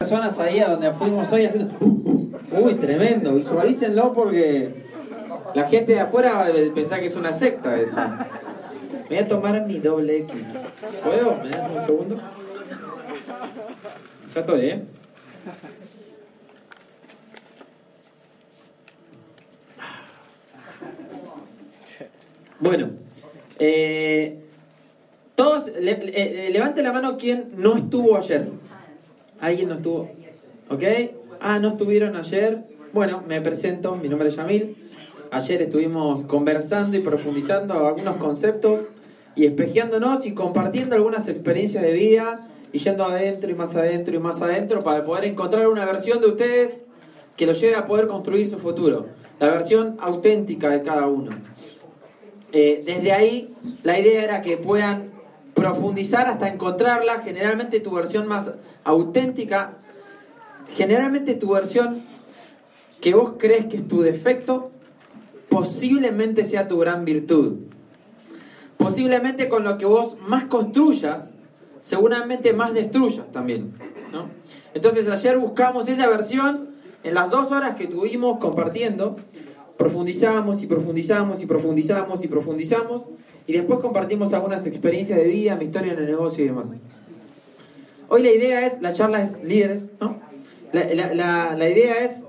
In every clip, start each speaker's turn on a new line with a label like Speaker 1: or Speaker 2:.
Speaker 1: Personas ahí a donde fuimos hoy haciendo... Uy, tremendo, visualícenlo porque la gente de afuera pensar que es una secta eso. Me voy a tomar mi doble X. ¿Puedo? ¿Me das un segundo? Ya estoy, ¿eh? Bueno, eh, todos, le- le- eh, levante la mano quien no estuvo ayer. ¿Alguien no estuvo? ¿Ok? Ah, no estuvieron ayer. Bueno, me presento, mi nombre es Yamil. Ayer estuvimos conversando y profundizando algunos conceptos y espejeándonos y compartiendo algunas experiencias de vida y yendo adentro y más adentro y más adentro para poder encontrar una versión de ustedes que los lleve a poder construir su futuro. La versión auténtica de cada uno. Eh, desde ahí, la idea era que puedan profundizar hasta encontrarla, generalmente tu versión más auténtica, generalmente tu versión que vos crees que es tu defecto, posiblemente sea tu gran virtud. Posiblemente con lo que vos más construyas, seguramente más destruyas también. ¿no? Entonces ayer buscamos esa versión en las dos horas que tuvimos compartiendo, profundizamos y profundizamos y profundizamos y profundizamos y después compartimos algunas experiencias de vida, mi historia en el negocio y demás. Hoy la idea es, la charla es líderes, ¿no? La, la- la- idea es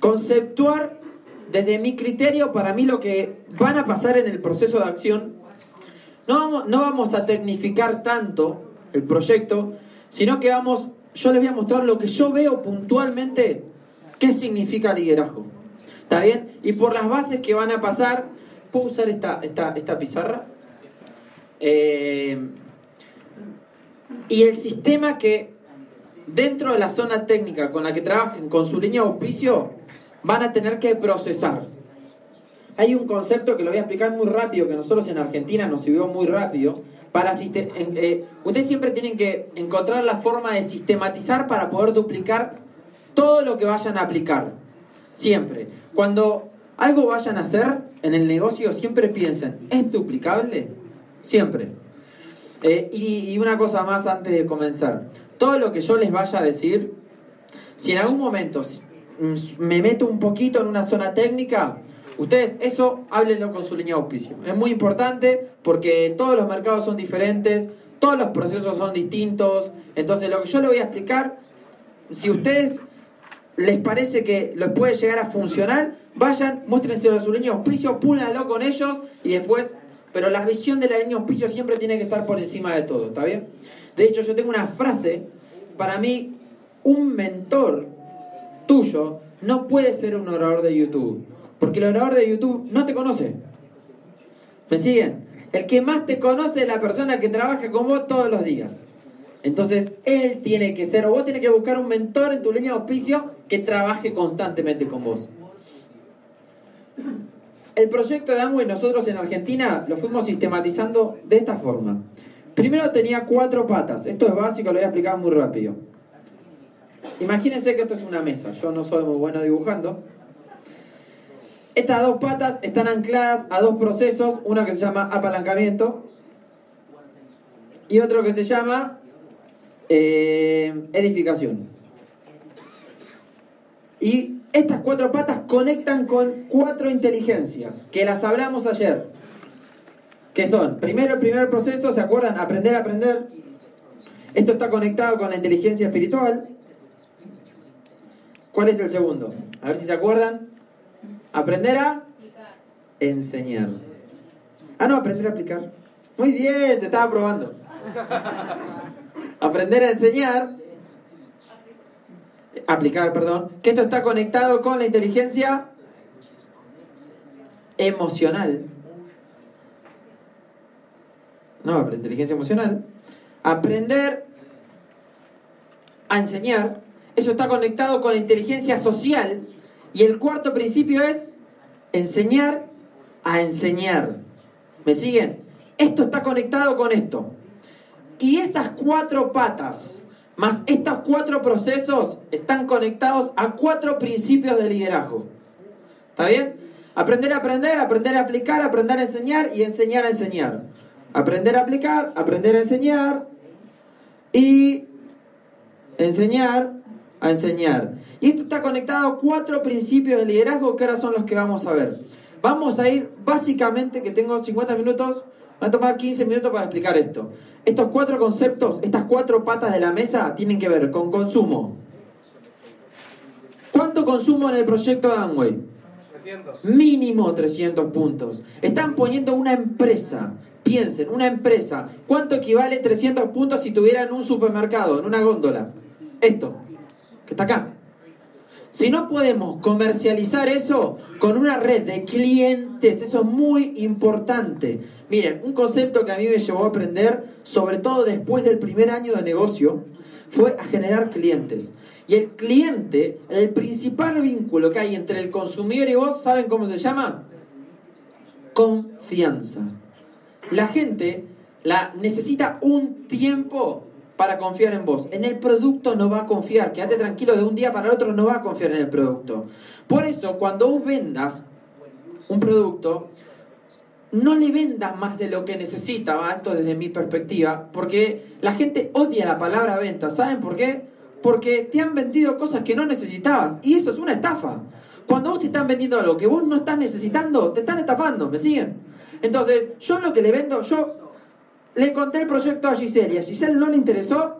Speaker 1: conceptuar desde mi criterio para mí lo que van a pasar en el proceso de acción. No no vamos a tecnificar tanto el proyecto, sino que vamos, yo les voy a mostrar lo que yo veo puntualmente, qué significa liderazgo. ¿Está bien? Y por las bases que van a pasar, ¿puedo usar esta, esta, esta pizarra? Eh, y el sistema que dentro de la zona técnica con la que trabajen con su línea de auspicio van a tener que procesar. Hay un concepto que lo voy a explicar muy rápido, que nosotros en Argentina nos sirvió muy rápido. Para eh, ustedes siempre tienen que encontrar la forma de sistematizar para poder duplicar todo lo que vayan a aplicar. Siempre. Cuando algo vayan a hacer en el negocio, siempre piensen, ¿es duplicable? Siempre. Eh, y, una cosa más antes de comenzar. Todo lo que yo les vaya a decir, si en algún momento mm, me meto un poquito en una zona técnica, ustedes eso háblenlo con su línea de auspicio. Es muy importante porque todos los mercados son diferentes, todos los procesos son distintos. Entonces lo que yo les voy a explicar, si ustedes les parece que les puede llegar a funcionar, vayan, muéstrenselo a su línea de auspicio, púlalo con ellos y después pero la visión de la línea de auspicio siempre tiene que estar por encima de todo, ¿está bien? De hecho, yo tengo una frase, para mí, un mentor tuyo no puede ser un orador de YouTube, porque el orador de YouTube no te conoce. ¿Me siguen? El que más te conoce es la persona que trabaja con vos todos los días. Entonces, él tiene que ser, o vos tenés que buscar un mentor en tu línea de auspicio que trabaje constantemente con vos. El proyecto de Amway nosotros en Argentina lo fuimos sistematizando de esta forma. Primero tenía cuatro patas. Esto es básico, lo voy a explicar muy rápido. Imagínense que esto es una mesa. Yo no soy muy bueno dibujando. Estas dos patas están ancladas a dos procesos. Uno que se llama apalancamiento y otro que se llama eh, edificación. Y estas cuatro patas conectan con cuatro inteligencias, que las hablamos ayer. Que son, primero el primer proceso, ¿se acuerdan? Aprender a aprender. Esto está conectado con la inteligencia espiritual. ¿Cuál es el segundo? A ver si se acuerdan. Aprender a enseñar. Ah, no, aprender a aplicar. Muy bien, te estaba probando. Aprender a enseñar aplicar, perdón, que esto está conectado con la inteligencia emocional. No, la inteligencia emocional. Aprender a enseñar Eso está conectado con la inteligencia social. Y el cuarto principio es enseñar a enseñar. ¿Me siguen? Esto está conectado con esto. Y esas cuatro patas, más estos cuatro procesos, están conectados a cuatro principios de liderazgo. ¿Está bien? Aprender a aprender, aprender a aplicar, aprender a enseñar y enseñar a enseñar. Aprender a aplicar, aprender a enseñar y enseñar a enseñar. Y esto está conectado a cuatro principios de liderazgo que ahora son los que vamos a ver. Vamos a ir básicamente, que tengo 50 minutos, va a tomar 15 minutos para explicar esto. Estos cuatro conceptos, estas cuatro patas de la mesa tienen que ver con consumo. ¿Cuánto consumo en el proyecto de Amway? 300. Mínimo 300 puntos. Están poniendo una empresa. Piensen, una empresa. ¿Cuánto equivale 300 puntos si tuvieran un supermercado, en una góndola? Esto, que está acá. Si no podemos comercializar eso con una red de clientes, eso es muy importante. Miren, un concepto que a mí me llevó a aprender, sobre todo después del primer año de negocio, fue a generar clientes. Y el cliente, el principal vínculo que hay entre el consumidor y vos, ¿saben cómo se llama? Confianza. La gente la necesita un tiempo para confiar en vos. En el producto no va a confiar. Quédate tranquilo, de un día para el otro no va a confiar en el producto. Por eso, cuando vos vendas un producto, no le vendas más de lo que necesita, esto desde mi perspectiva, porque la gente odia la palabra venta. ¿Saben por qué? Porque te han vendido cosas que no necesitabas y eso es una estafa. Cuando vos te están vendiendo algo que vos no estás necesitando, te están estafando, ¿me siguen? Entonces, yo lo que le vendo, yo le conté el proyecto a Giselle y a Giselle no le interesó.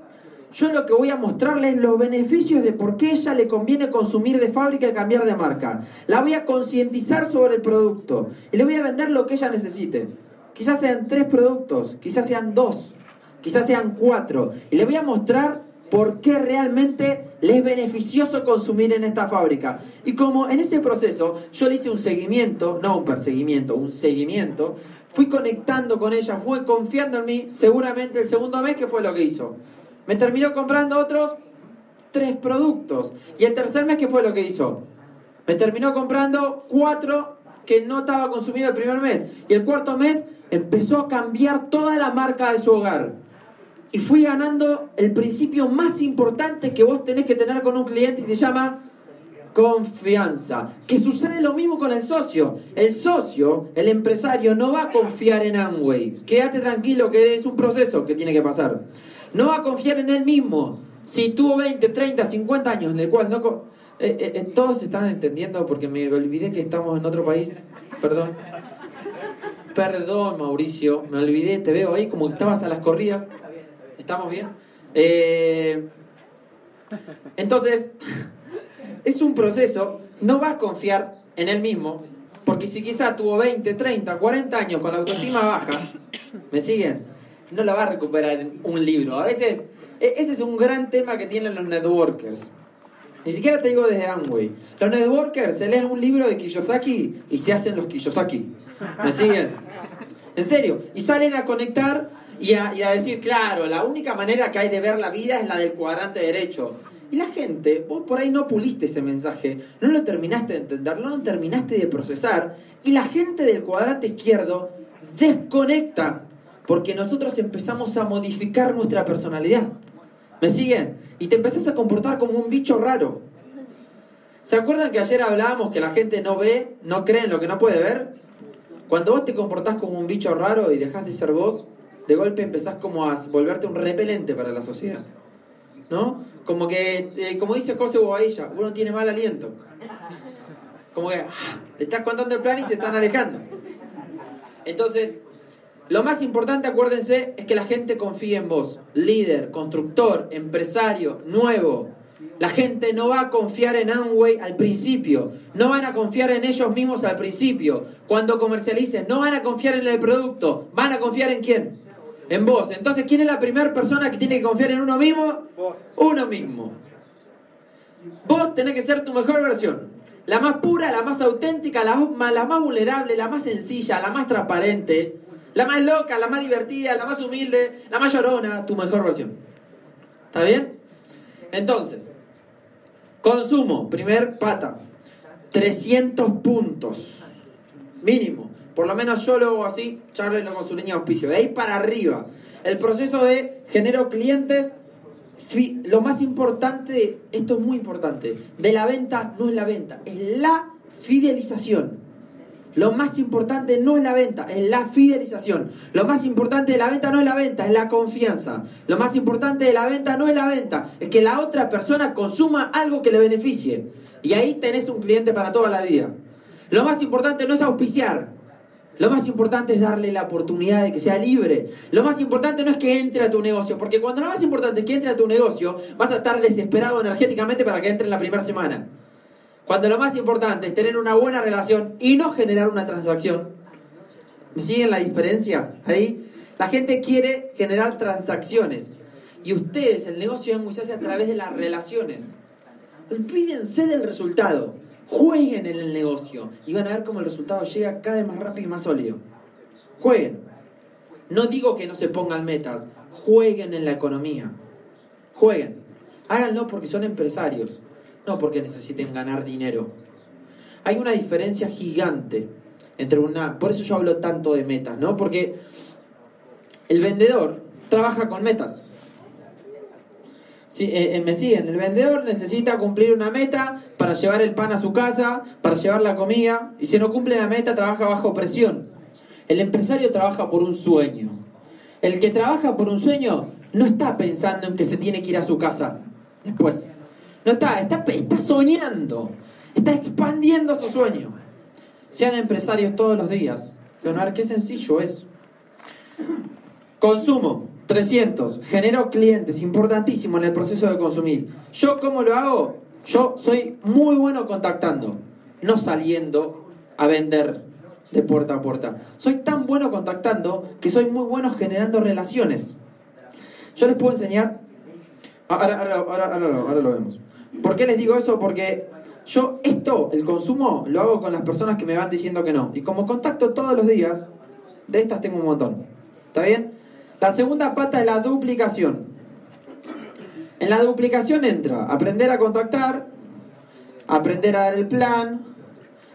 Speaker 1: Yo lo que voy a mostrarle es los beneficios de por qué ella le conviene consumir de fábrica y cambiar de marca. La voy a concientizar sobre el producto y le voy a vender lo que ella necesite. Quizás sean tres productos, quizás sean dos, quizás sean cuatro. Y le voy a mostrar por qué realmente le es beneficioso consumir en esta fábrica. Y como en ese proceso yo le hice un seguimiento, no un perseguimiento, un seguimiento, fui conectando con ella, fue confiando en mí, seguramente el segundo mes, ¿qué fue lo que hizo? Me terminó comprando otros tres productos. Y el tercer mes, ¿qué fue lo que hizo? Me terminó comprando cuatro que no estaba consumido el primer mes. Y el cuarto mes empezó a cambiar toda la marca de su hogar. Y fui ganando el principio más importante que vos tenés que tener con un cliente y se llama confianza. Que sucede lo mismo con el socio. El socio, el empresario, no va a confiar en Amway. Quédate tranquilo que es un proceso que tiene que pasar. No va a confiar en él mismo. Si tuvo 20, 30, 50 años en el cual no... Eh, eh, eh, todos están entendiendo porque me olvidé que estamos en otro país. Perdón. Perdón, Mauricio. Me olvidé, te veo ahí como que estabas a las corridas. ¿Estamos bien? entonces es un proceso, no va a confiar en él mismo, porque si quizá tuvo 20, 30, 40 años con la autoestima baja, ¿me siguen? No la va a recuperar en un libro. A veces, e, ese es un gran tema que tienen los networkers. Ni siquiera te digo desde Amway. Los networkers se leen un libro de Kiyosaki y se hacen los Kiyosaki. ¿Me siguen? En serio. Y salen a conectar y a, y a decir, claro, la única manera que hay de ver la vida es la del cuadrante derecho. Y la gente, vos por ahí no puliste ese mensaje, no lo terminaste de entender, no lo terminaste de procesar, y la gente del cuadrante izquierdo desconecta, porque nosotros empezamos a modificar nuestra personalidad. ¿Me siguen? Y te empezás a comportar como un bicho raro. ¿Se acuerdan que ayer hablábamos que la gente no ve, no cree en lo que no puede ver? Cuando vos te comportás como un bicho raro y dejás de ser vos, de golpe empezás como a volverte un repelente para la sociedad. ¿No? Como que, eh, como dice José Bobadilla, uno tiene mal aliento. Como que ah, le estás contando el plan y se están alejando. Entonces, lo más importante, acuérdense, es que la gente confíe en vos. Líder, constructor, empresario, nuevo. La gente no va a confiar en Amway al principio. No van a confiar en ellos mismos al principio. Cuando comercialicen, no van a confiar en el producto. ¿Van a confiar en quién? En vos. Entonces, ¿quién es la primera persona que tiene que confiar en uno mismo? Uno mismo. Vos tenés que ser tu mejor versión. La más pura, la más auténtica, la más, la más vulnerable, la más sencilla, la más transparente, la más loca, la más divertida, la más humilde, la más llorona, tu mejor versión. ¿Está bien? Entonces, Consumo, primer pata, 300 puntos, mínimo. Por lo menos yo lo hago así, charlenlo con su línea de auspicio. De ahí para arriba. El proceso de genero clientes, lo más importante, esto es muy importante, de la venta no es la venta, es la fidelización. Lo más importante no es la venta, es la fidelización. Lo más importante de la venta no es la venta, es la confianza. Lo más importante de la venta no es la venta, es que la otra persona consuma algo que le beneficie. Y ahí tenés un cliente para toda la vida. Lo más importante no es auspiciar. Lo más importante es darle la oportunidad de que sea libre. Lo más importante no es que entre a tu negocio, porque cuando lo más importante es que entre a tu negocio, vas a estar desesperado energéticamente para que entre en la primera semana. Cuando lo más importante es tener una buena relación y no generar una transacción. ¿Me siguen la diferencia? Ahí la gente quiere generar transacciones. Y ustedes, el negocio de hace a través de las relaciones. Olvídense del resultado. Jueguen en el negocio. Y van a ver cómo el resultado llega cada vez más rápido y más sólido. Jueguen. No digo que no se pongan metas. Jueguen en la economía. Jueguen. Háganlo porque son empresarios. No porque necesiten ganar dinero. Hay una diferencia gigante entre una... Por eso yo hablo tanto de metas, ¿no? Porque el vendedor trabaja con metas. Eh, eh, me siguen, el vendedor necesita cumplir una meta para llevar el pan a su casa, para llevar la comida, y si no cumple la meta trabaja bajo presión. El empresario trabaja por un sueño. El que trabaja por un sueño no está pensando en que se tiene que ir a su casa después. No está, está, está soñando, está expandiendo su sueño. Sean empresarios todos los días. Leonardo, qué sencillo es. Consumo, 300. Genero clientes, importantísimo en el proceso de consumir. ¿Yo cómo lo hago? Yo soy muy bueno contactando, no saliendo a vender de puerta a puerta. Soy tan bueno contactando que soy muy bueno generando relaciones. Yo les puedo enseñar... Ahora, ahora, ahora, ahora, ahora lo vemos. ¿Por qué les digo eso? Porque yo esto, el consumo, lo hago con las personas que me van diciendo que no. Y como contacto todos los días, de estas tengo un montón. ¿Está bien? La segunda pata es la duplicación. En la duplicación entra aprender a contactar, aprender a dar el plan,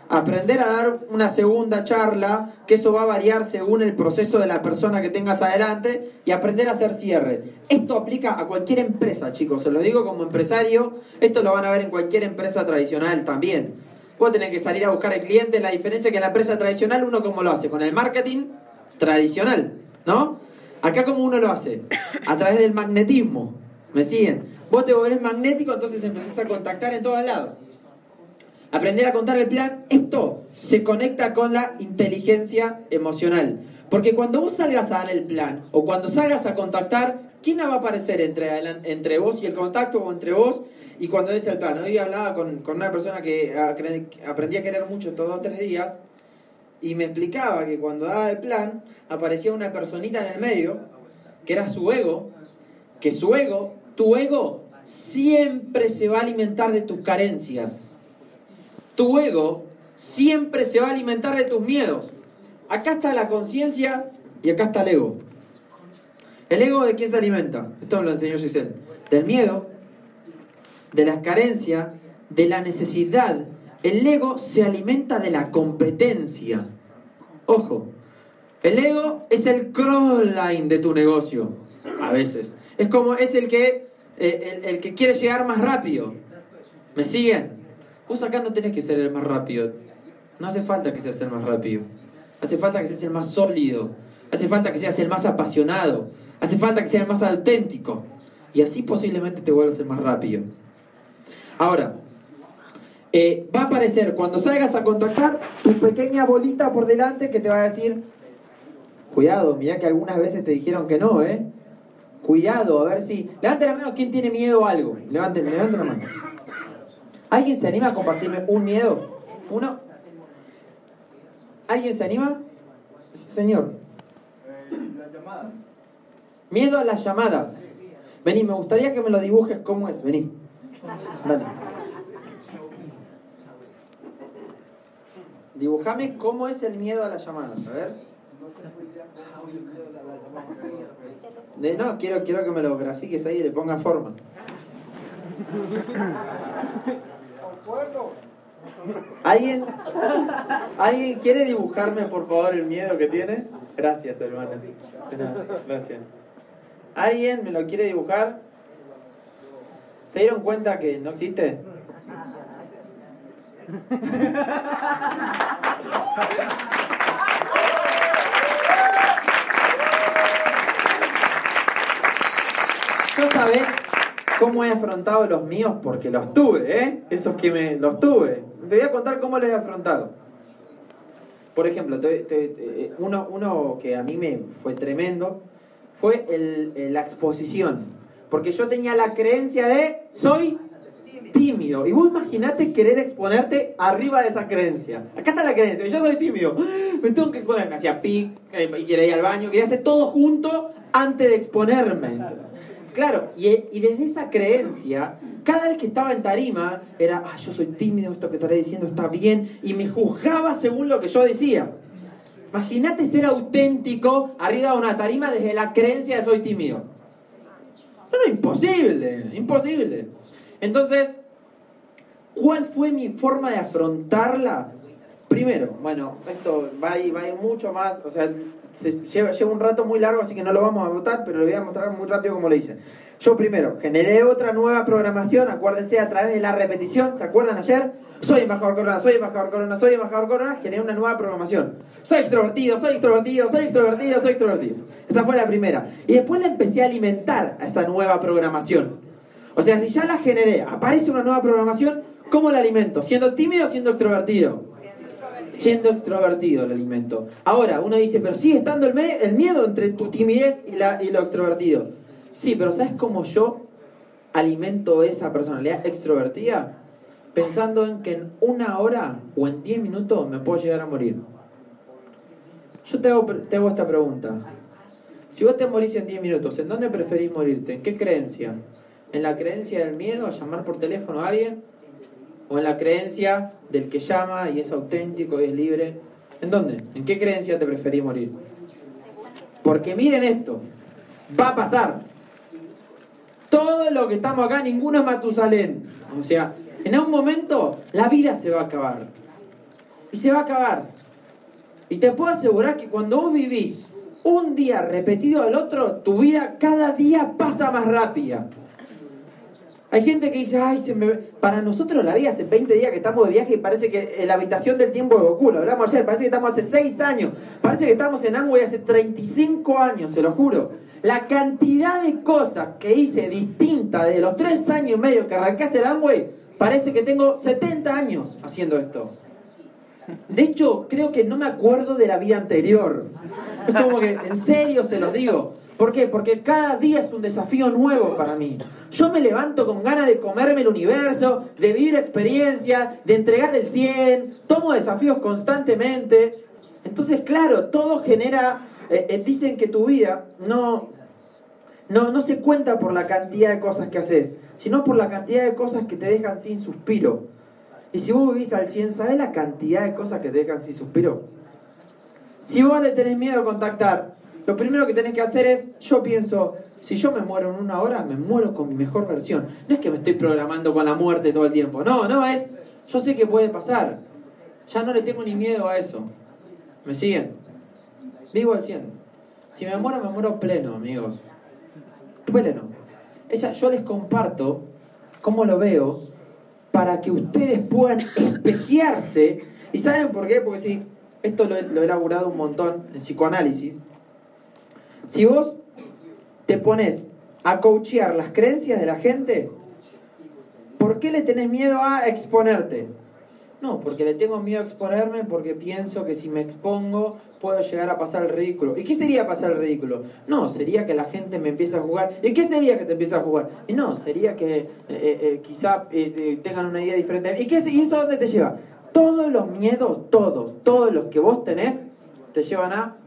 Speaker 1: aprender a dar una segunda charla, que eso va a variar según el proceso de la persona que tengas adelante, y aprender a hacer cierres. Esto aplica a cualquier empresa, chicos, se lo digo como empresario, esto lo van a ver en cualquier empresa tradicional también. Vos tenés que salir a buscar el cliente, la diferencia es que en la empresa tradicional uno como lo hace, con el marketing tradicional, ¿no? Acá como uno lo hace, a través del magnetismo, ¿me siguen? Vos te volvés magnético, entonces empezás a contactar en todos lados. Aprender a contar el plan, esto se conecta con la inteligencia emocional. Porque cuando vos salgas a dar el plan o cuando salgas a contactar, ¿quién va a aparecer entre, entre vos y el contacto o entre vos y cuando des el plan? Hoy hablaba con, con una persona que acre- aprendí a querer mucho estos dos o tres días y me explicaba que cuando daba el plan aparecía una personita en el medio que era su ego, que su ego, tu ego, siempre se va a alimentar de tus carencias. Tu ego siempre se va a alimentar de tus miedos. Acá está la conciencia y acá está el ego. ¿El ego de quién se alimenta? Esto me lo enseñó Giselle. Del miedo, de las carencias, de la necesidad. El ego se alimenta de la competencia. Ojo, el ego es el crossline de tu negocio, a veces. Es como, es el que, eh, el, el que quiere llegar más rápido. ¿Me siguen? Vos acá no tenés que ser el más rápido. No hace falta que seas el más rápido. Hace falta que seas el más sólido. Hace falta que seas el más apasionado. Hace falta que seas el más auténtico. Y así posiblemente te vuelvas el más rápido. Ahora, eh, va a aparecer cuando salgas a contactar tu pequeña bolita por delante que te va a decir, cuidado, mirá que algunas veces te dijeron que no, ¿eh? Cuidado, a ver si... Levante la mano, ¿quién tiene miedo a algo? Levante, levante la mano. ¿Alguien se anima a compartirme un miedo? ¿Uno? ¿Alguien se anima? Señor. Miedo a las llamadas. Vení, me gustaría que me lo dibujes cómo es. Vení. Dale. Dibujame cómo es el miedo a las llamadas. A ver. De, no, quiero, quiero que me lo grafiques ahí y le ponga forma. ¿Alguien, ¿Alguien quiere dibujarme por favor el miedo que tiene? Gracias, hermano. Gracias. ¿Alguien me lo quiere dibujar? ¿Se dieron cuenta que no existe? ¿Yo sabes cómo he afrontado los míos? Porque los tuve, ¿eh? Esos que me los tuve. Te voy a contar cómo los he afrontado. Por ejemplo, uno, uno que a mí me fue tremendo fue el, la exposición. Porque yo tenía la creencia de soy Y vos imaginate querer exponerte arriba de esa creencia. Acá está la creencia, yo soy tímido. Me tengo que exponer. Me hacía pic, eh, quería ir al baño, quería hacer todo junto antes de exponerme. Claro, y, y, desde esa creencia, cada vez que estaba en tarima, era, ah, yo soy tímido, esto que estaré diciendo está bien, y me juzgaba según lo que yo decía. Imagínate ser auténtico arriba de una tarima desde la creencia de soy tímido. No, no, imposible, imposible. Entonces, ¿cuál fue mi forma de afrontarla? Primero, bueno, esto va a ir, va a ir mucho más, o sea, lleva, un rato muy largo, así que no lo vamos a votar, pero lo voy a mostrar muy rápido como lo hice. Yo primero generé otra nueva programación, acuérdense, a través de la repetición, ¿se acuerdan ayer? Soy embajador corona, soy embajador corona, soy embajador corona, generé una nueva programación. Soy extrovertido, soy extrovertido, soy extrovertido, soy extrovertido. Esa fue la primera. Y después la empecé a alimentar a esa nueva programación. O sea, si ya la generé, aparece una nueva programación, ¿cómo la alimento? ¿Siendo tímido o siendo extrovertido? siendo extrovertido el alimento. Ahora, uno dice, pero sigue estando el, el miedo entre tu timidez y, la, y lo extrovertido. Sí, pero ¿sabes cómo yo alimento esa personalidad extrovertida? Pensando en que en una hora o en diez minutos me puedo llegar a morir. Yo te hago, te hago esta pregunta. Si vos te morís en diez minutos, ¿en dónde preferís morirte? ¿En qué creencia? ¿En la creencia del miedo a llamar por teléfono a alguien? O en la creencia del que llama y es auténtico y es libre? ¿En dónde? ¿En qué creencia te preferís morir? Porque miren esto, va a pasar. Todo lo que estamos acá, ninguno es Matusalén. O sea, en algún momento la vida se va a acabar. Y se va a acabar. Y te puedo asegurar que cuando vos vivís un día repetido al otro, tu vida cada día pasa más rápida. Hay gente que dice, ay, se me... para nosotros la vida hace 20 días que estamos de viaje y parece que la habitación del tiempo de Goku, lo hablamos ayer, parece que estamos hace 6 años, parece que estamos en Amway hace 35 años, se lo juro. La cantidad de cosas que hice distinta de los 3 años y medio que arranqué a hacer Amway, parece que tengo 70 años haciendo esto. De hecho, creo que no me acuerdo de la vida anterior. Es como que, en serio se los digo. ¿Por qué? Porque cada día es un desafío nuevo para mí. Yo me levanto con ganas de comerme el universo, de vivir experiencias, de entregar el 100, tomo desafíos constantemente. Entonces, claro, todo genera, eh, eh, dicen que tu vida no, no, no se cuenta por la cantidad de cosas que haces, sino por la cantidad de cosas que te dejan sin suspiro. Y si vos vivís al 100, ¿sabés la cantidad de cosas que te dejan sin suspiro? Si vos le tenés miedo a contactar, lo primero que tenés que hacer es, yo pienso, si yo me muero en una hora, me muero con mi mejor versión. No es que me estoy programando con la muerte todo el tiempo. No, no, es, yo sé que puede pasar. Ya no le tengo ni miedo a eso. ¿Me siguen? Vivo al 100. Si me muero, me muero pleno, amigos. Pleno. Esa, yo les comparto cómo lo veo para que ustedes puedan espejearse. ¿Y saben por qué? Porque si esto lo, lo he elaborado un montón en psicoanálisis. Si vos te pones a coachear las creencias de la gente, ¿por qué le tenés miedo a exponerte? No, porque le tengo miedo a exponerme porque pienso que si me expongo puedo llegar a pasar el ridículo. ¿Y qué sería pasar el ridículo? No, sería que la gente me empiece a jugar. ¿Y qué sería que te empiece a jugar? Y no, sería que eh, eh, quizá eh, tengan una idea diferente. ¿Y, qué, ¿Y eso dónde te lleva? Todos los miedos, todos, todos los que vos tenés, te llevan a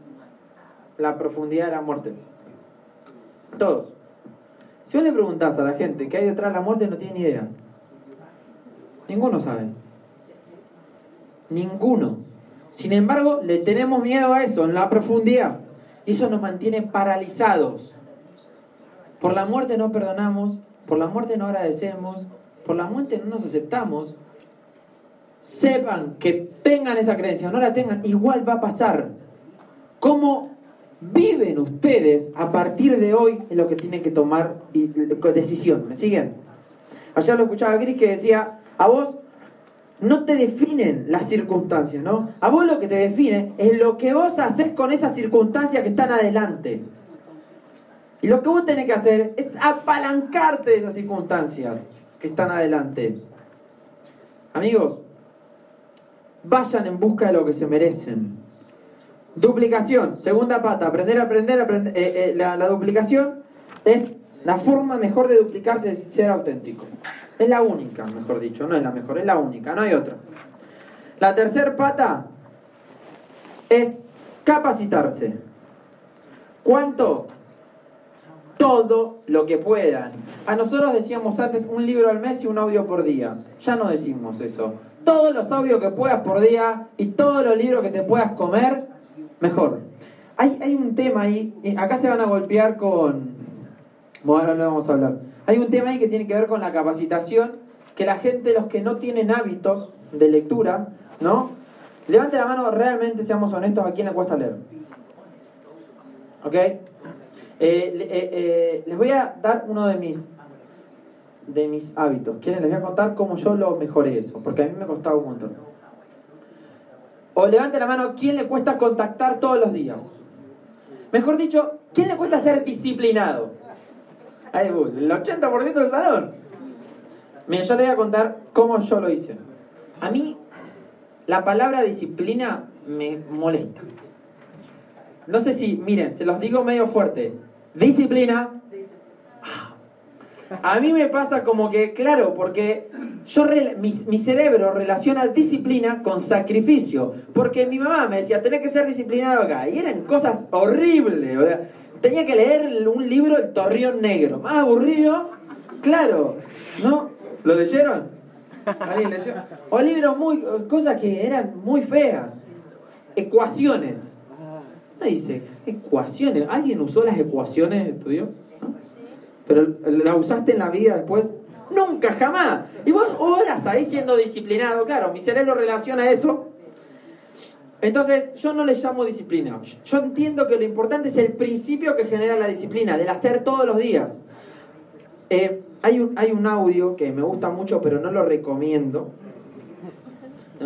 Speaker 1: la profundidad de la muerte. Todos. Si vos le preguntás a la gente qué hay detrás de la muerte, no tiene ni idea. Ninguno sabe. Ninguno. Sin embargo, le tenemos miedo a eso, en la profundidad. Y eso nos mantiene paralizados. Por la muerte no perdonamos, por la muerte no agradecemos, por la muerte no nos aceptamos, sepan que tengan esa creencia o no la tengan, igual va a pasar. ¿Cómo viven ustedes a partir de hoy en lo que tienen que tomar decisión? ¿Me siguen? Ayer lo escuchaba Gris que decía, a vos no te definen las circunstancias, ¿no? A vos lo que te define es lo que vos haces con esas circunstancias que están adelante. Y lo que vos tenés que hacer es apalancarte de esas circunstancias que están adelante. Amigos, vayan en busca de lo que se merecen. Duplicación, segunda pata, aprender aprender, aprender eh, eh, la, duplicación es la forma mejor de duplicarse ser auténtico. Es la única, mejor dicho, no es la mejor, es la única, no hay otra. La tercera pata es capacitarse. ¿Cuánto? Todo lo que puedan. A nosotros decíamos antes un libro al mes y un audio por día. Ya no decimos eso. Todos los audios que puedas por día y todos los libros que te puedas comer, mejor. Hay, hay un tema ahí, acá se van a golpear con... Bueno, no vamos a hablar hay un tema ahí que tiene que ver con la capacitación, que la gente, los que no tienen hábitos de lectura, ¿no? Levante la mano, realmente seamos honestos, ¿a quién le cuesta leer? ¿Ok? Eh, eh, eh, les voy a dar uno de mis, de mis hábitos. ¿Quieren? Les voy a contar cómo yo lo mejoré eso, porque a mí me costaba un montón. O levante la mano, ¿quién le cuesta contactar todos los días? Mejor dicho, ¿quién le cuesta ser disciplinado? Ahí, el 80% del salón. Miren, yo les voy a contar cómo yo lo hice. A mí, la palabra disciplina me molesta. No sé si, miren, se los digo medio fuerte. Disciplina. A mí me pasa como que, claro, porque yo mi, mi, cerebro relaciona disciplina con sacrificio. Porque mi mamá me decía, tenés que ser disciplinado acá. Y eran cosas horribles. Tenía que leer un libro El Torrión Negro. Más aburrido, claro. ¿No? ¿Lo leyeron? ¿Alguien leyó? O libros muy. cosas que eran muy feas. Ecuaciones. No dice, ecuaciones. ¿Alguien usó las ecuaciones, estudió? Pero las usaste en la vida después. Nunca, jamás. Y vos horas ahí siendo disciplinado. Claro, mi cerebro relaciona eso entonces, yo no le llamo disciplina. Yo entiendo que lo importante es el principio que genera la disciplina, del hacer todos los días. Eh, hay, un, hay un audio que me gusta mucho, pero no lo recomiendo,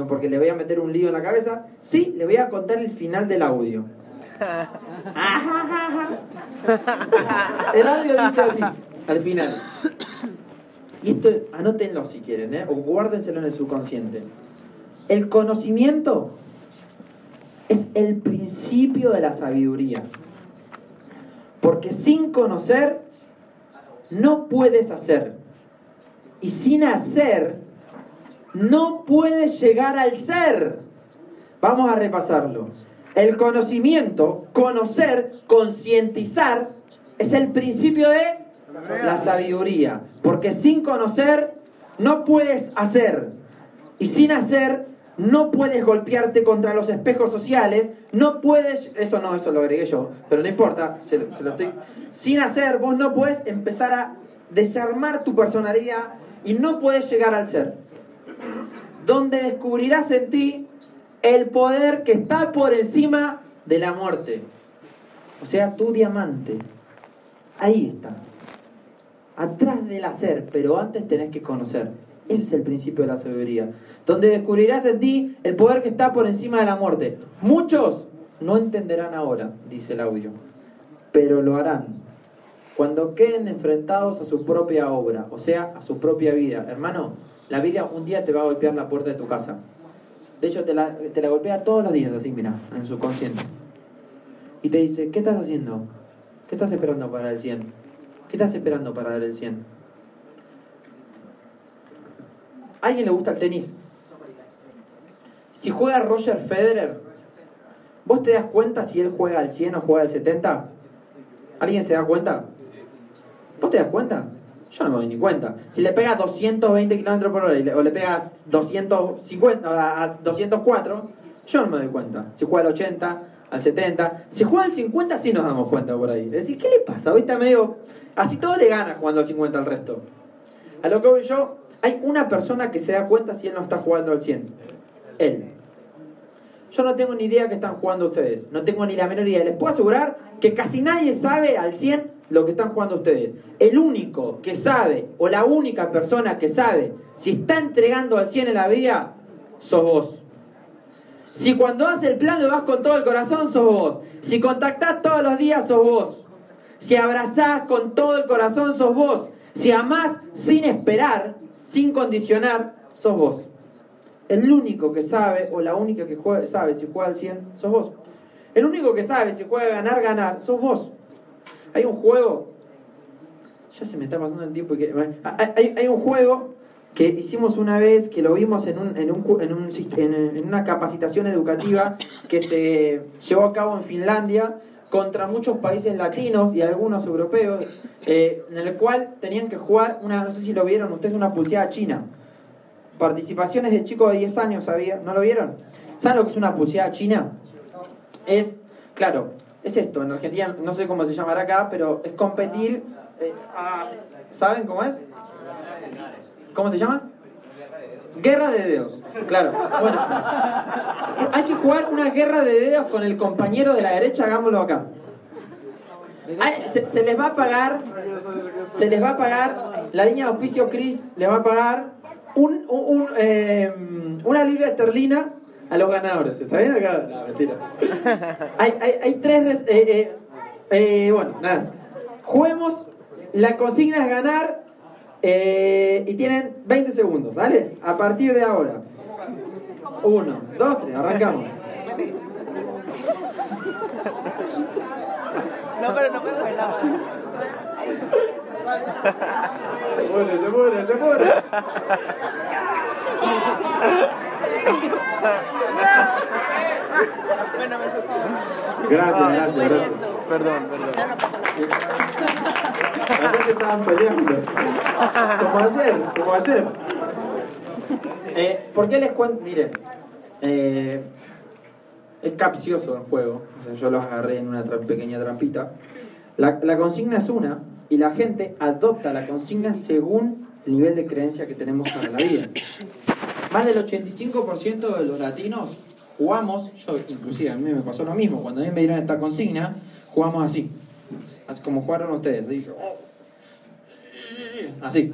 Speaker 1: porque le voy a meter un lío en la cabeza. Sí, le voy a contar el final del audio. el audio dice así, al final. Y esto, anótenlo si quieren, ¿eh? o guárdenselo en el subconsciente. El conocimiento es el principio de la sabiduría. Porque sin conocer no puedes hacer. Y sin hacer no puedes llegar al ser. Vamos a repasarlo. El conocimiento, conocer, concientizar, es el principio de la sabiduría. Porque sin conocer no puedes hacer. Y sin hacer no puedes golpearte contra los espejos sociales, no puedes, eso no, eso lo agregué yo, pero no importa, sin hacer, vos no puedes empezar a desarmar tu personalidad y no puedes llegar al ser, donde descubrirás en ti el poder que está por encima de la muerte, o sea, tu diamante, ahí está, atrás del hacer, pero antes tenés que conocer. Ese es el principio de la sabiduría. Donde descubrirás en ti el poder que está por encima de la muerte. Muchos no entenderán ahora, dice el audio, pero lo harán cuando queden enfrentados a su propia obra, o sea, a su propia vida. Hermano, la vida un día te va a golpear la puerta de tu casa. De hecho, te la, te la golpea todos los días, así, mira, en su consciente. Y te dice, ¿qué estás haciendo? ¿Qué estás esperando para el 100? ¿Qué estás esperando para dar el 100? ¿A alguien le gusta el tenis? Si juega Roger Federer, ¿vos te das cuenta si él juega al 100 o juega al 70? ¿Alguien se da cuenta? ¿Vos te das cuenta? Yo no me doy ni cuenta. Si le pegas 220 km por hora o le pegas 250 a 204, yo no me doy cuenta. Si juega al 80, al 70. Si juega al 50, sí nos damos cuenta por ahí. Es decir, ¿qué le pasa? Hoy está medio. Así todo le gana jugando al 50 al resto. A lo que voy yo, hay una persona que se da cuenta si él no está jugando al 100. Él. Yo no tengo ni idea que están jugando ustedes. No tengo ni la menor idea. Les puedo asegurar que casi nadie sabe al 100 lo que están jugando ustedes. El único que sabe, o la única persona que sabe, si está entregando al 100 en la vida, sos vos. Si cuando haces el plan lo vas con todo el corazón, sos vos. Si contactás todos los días, sos vos. Si abrazás con todo el corazón, sos vos. Si amás sin esperar, sin condicionar, sos vos. El único que sabe, o la única que sabe si juega al 100, sos vos. El único que sabe si juega ganar, ganar, sos vos. Hay un juego, ya se me está pasando el tiempo, que, hay, hay un juego que hicimos una vez, que lo vimos en, un, en, un, en, un, en, una capacitación educativa que se llevó a cabo en Finlandia contra muchos países latinos y algunos europeos, eh, en el cual tenían que jugar una, no sé si lo vieron ustedes, una pulseada china. Participaciones de chicos de 10 años, ¿sabía? ¿No lo vieron? ¿Saben lo que es una pulseada china? Es, claro, es esto, en Argentina no sé cómo se llamará acá, pero es competir, eh, ah, ¿saben cómo es? ¿Cómo se llama? Guerra de dedos. Claro. Bueno. Hay que jugar una guerra de dedos con el compañero de la derecha, hagámoslo acá. se, les va a pagar, se les va a pagar, la línea de oficio Cris les va a pagar eh, una libra esterlina a los ganadores. ¿Está bien acá? No, mentira. Hay, hay, hay tres... Eh, eh, bueno, nada. Juguemos, la consigna es ganar eh, y tienen 20 segundos, ¿vale? A partir de ahora. Uno, dos, tres, arrancamos.
Speaker 2: No, pero no me la mano.
Speaker 1: Se muere, se muere, se muere.
Speaker 2: Bueno, me supongo.
Speaker 1: Gracias, gracias, gracias.
Speaker 3: Perdón, perdón.
Speaker 1: Ayer que estaban peleando. Como ayer, como ayer. Eh, ¿Por qué les cuento? Miren, eh, es capcioso el juego. Yo los agarré en una pequeña trampita. La, la consigna es una y la gente adopta la consigna según el nivel de creencia que tenemos para la vida. Más del 85% de los latinos jugamos, yo inclusive a mí me pasó lo mismo, cuando a mí me dieron esta consigna, jugamos así. Así como jugaron ustedes. Dije, "Oh". Así.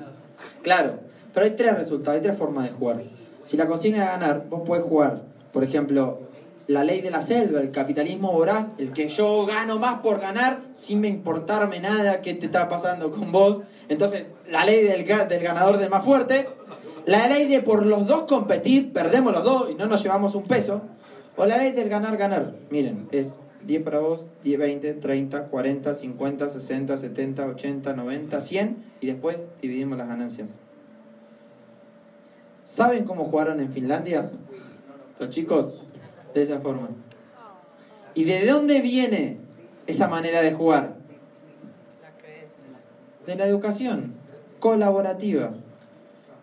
Speaker 1: Claro. Pero hay tres resultados, hay tres formas de jugar. Si la consigna es ganar, vos podés jugar, por ejemplo, la ley de la selva, el capitalismo voraz, el que yo gano más por ganar sin me importarme nada qué te está pasando con vos. Entonces, la ley del, del ganador del más fuerte, la ley de por los dos competir, perdemos los dos y no nos llevamos un peso, o la ley del ganar, ganar. Miren, es 10 para vos, 10, 20, 30, 40, 50, 60, 70, 80, 90, 100 y después dividimos las ganancias. ¿Saben cómo jugaron en Finlandia? Los chicos, de esa forma. ¿Y de dónde viene esa manera de jugar? De la educación colaborativa.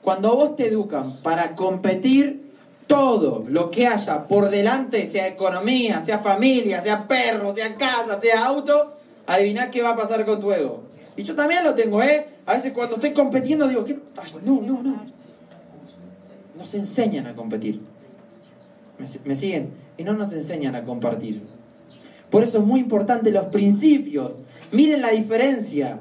Speaker 1: Cuando vos te educan para competir todo lo que haya por delante, sea economía, sea familia, sea perro, sea casa, sea auto, adiviná qué va a pasar con tu ego. Y yo también lo tengo, ¿eh? A veces cuando estoy compitiendo digo, ¿qué? No, no, no. Nos enseñan a competir. ¿Me, me siguen? Y no nos enseñan a compartir. Por eso es muy importante los principios. Miren la diferencia.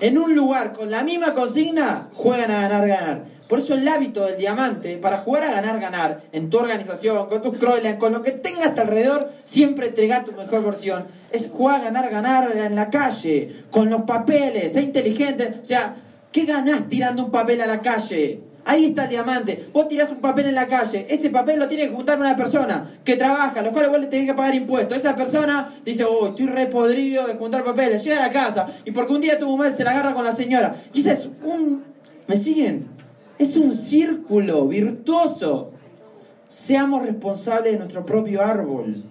Speaker 1: En un lugar con la misma consigna, juegan a ganar, ganar. Por eso el hábito del diamante, para jugar a ganar, ganar, en tu organización, con tus Croyland, con lo que tengas alrededor, siempre entregar tu mejor versión. Es jugar a ganar, ganar en la calle, con los papeles, sé inteligente. O sea, ¿qué ganás tirando un papel a la calle? Ahí está el diamante. Vos tirás un papel en la calle. Ese papel lo tiene que juntar una persona que trabaja, los cuales vos le tenés que pagar impuestos. Esa persona dice, oh, estoy re podrido de juntar papeles. Llega a la casa y porque un día tu mamá se la agarra con la señora. Y ese es un... ¿Me siguen? Es un círculo virtuoso. Seamos responsables de nuestro propio árbol.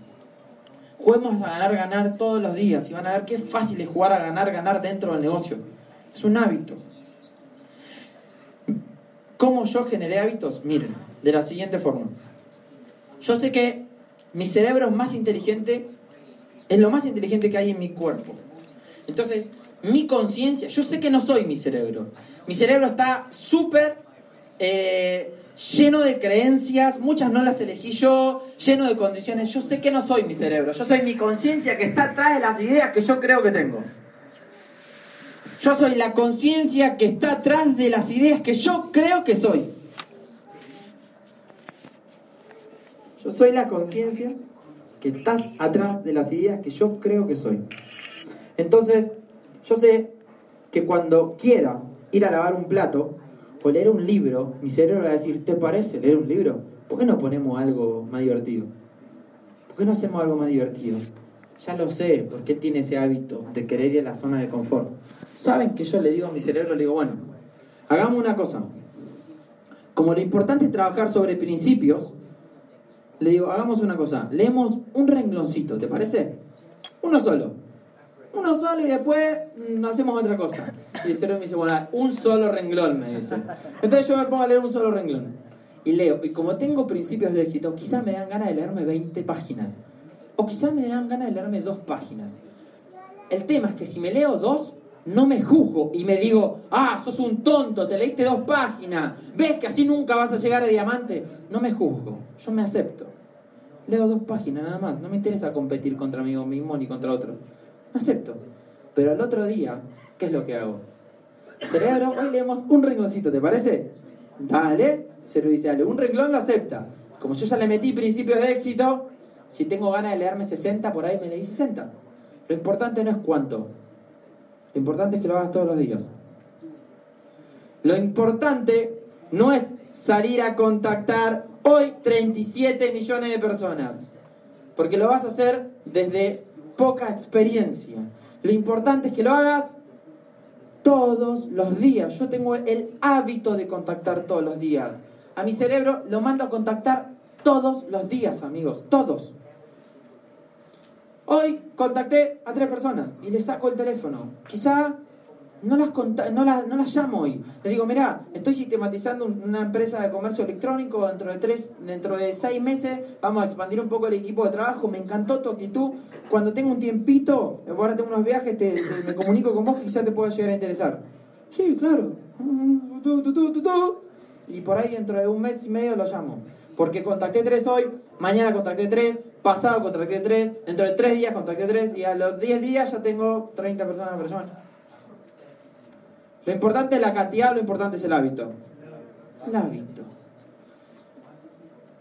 Speaker 1: Juguemos a ganar, ganar todos los días y van a ver qué fácil es jugar a ganar, ganar dentro del negocio. Es un hábito. ¿Cómo yo generé hábitos? Miren, de la siguiente forma. Yo sé que mi cerebro más inteligente es lo más inteligente que hay en mi cuerpo. Entonces, mi conciencia, yo sé que no soy mi cerebro. Mi cerebro está súper eh, lleno de creencias, muchas no las elegí yo, lleno de condiciones. Yo sé que no soy mi cerebro, yo soy mi conciencia que está atrás de las ideas que yo creo que tengo. Yo soy la conciencia que está atrás de las ideas que yo creo que soy. Yo soy la conciencia que estás atrás de las ideas que yo creo que soy. Entonces, yo sé que cuando quiera ir a lavar un plato o leer un libro, mi cerebro va a decir, ¿te parece leer un libro? ¿Por qué no ponemos algo más divertido? ¿Por qué no hacemos algo más divertido? Ya lo sé, porque él tiene ese hábito de querer ir a la zona de confort. ¿Saben que yo le digo a mi cerebro, le digo, bueno, hagamos una cosa. Como lo importante es trabajar sobre principios, le digo, hagamos una cosa, leemos un rengloncito, ¿te parece? Uno solo. Uno solo y después mm, hacemos otra cosa. Y el cerebro me dice, bueno, un solo renglón, me dice. Entonces yo me pongo a leer un solo renglón. Y leo, y como tengo principios de éxito, quizás me dan ganas de leerme 20 páginas. O quizás me dan ganas de leerme dos páginas. El tema es que si me leo dos, no me juzgo y me digo, ah, sos un tonto, te leíste dos páginas, ves que así nunca vas a llegar a diamante. No me juzgo, yo me acepto. Leo dos páginas nada más, no me interesa competir contra mí mismo ni contra otro. Me acepto. Pero al otro día, ¿qué es lo que hago? Cerebro, hoy leemos un rengloncito, ¿te parece? Dale, cerebro dice, dale, un renglón lo acepta. Como yo ya le metí principios de éxito, si tengo ganas de leerme 60, por ahí me leí 60. Lo importante no es cuánto, lo importante es que lo hagas todos los días. Lo importante no es salir a contactar hoy 37 millones de personas, porque lo vas a hacer desde poca experiencia. Lo importante es que lo hagas todos los días. Yo tengo el hábito de contactar todos los días. A mi cerebro lo mando a contactar todos los días, amigos, todos. Hoy contacté a tres personas y les saco el teléfono. Quizá no las, no, las, no las llamo hoy. Les digo, mira, estoy sistematizando una empresa de comercio electrónico dentro de tres, dentro de seis meses, vamos a expandir un poco el equipo de trabajo, me encantó tu actitud. Cuando tengo un tiempito, ahora tengo unos viajes, te, me comunico con vos, quizás te pueda llegar a interesar. Sí, claro. Y por ahí dentro de un mes y medio lo llamo. Porque contacté tres hoy, mañana contacté tres, pasado contacté tres, dentro de tres días contacté tres y a los diez días ya tengo 30 personas en persona. Lo importante es la cantidad, lo importante es el hábito. El hábito.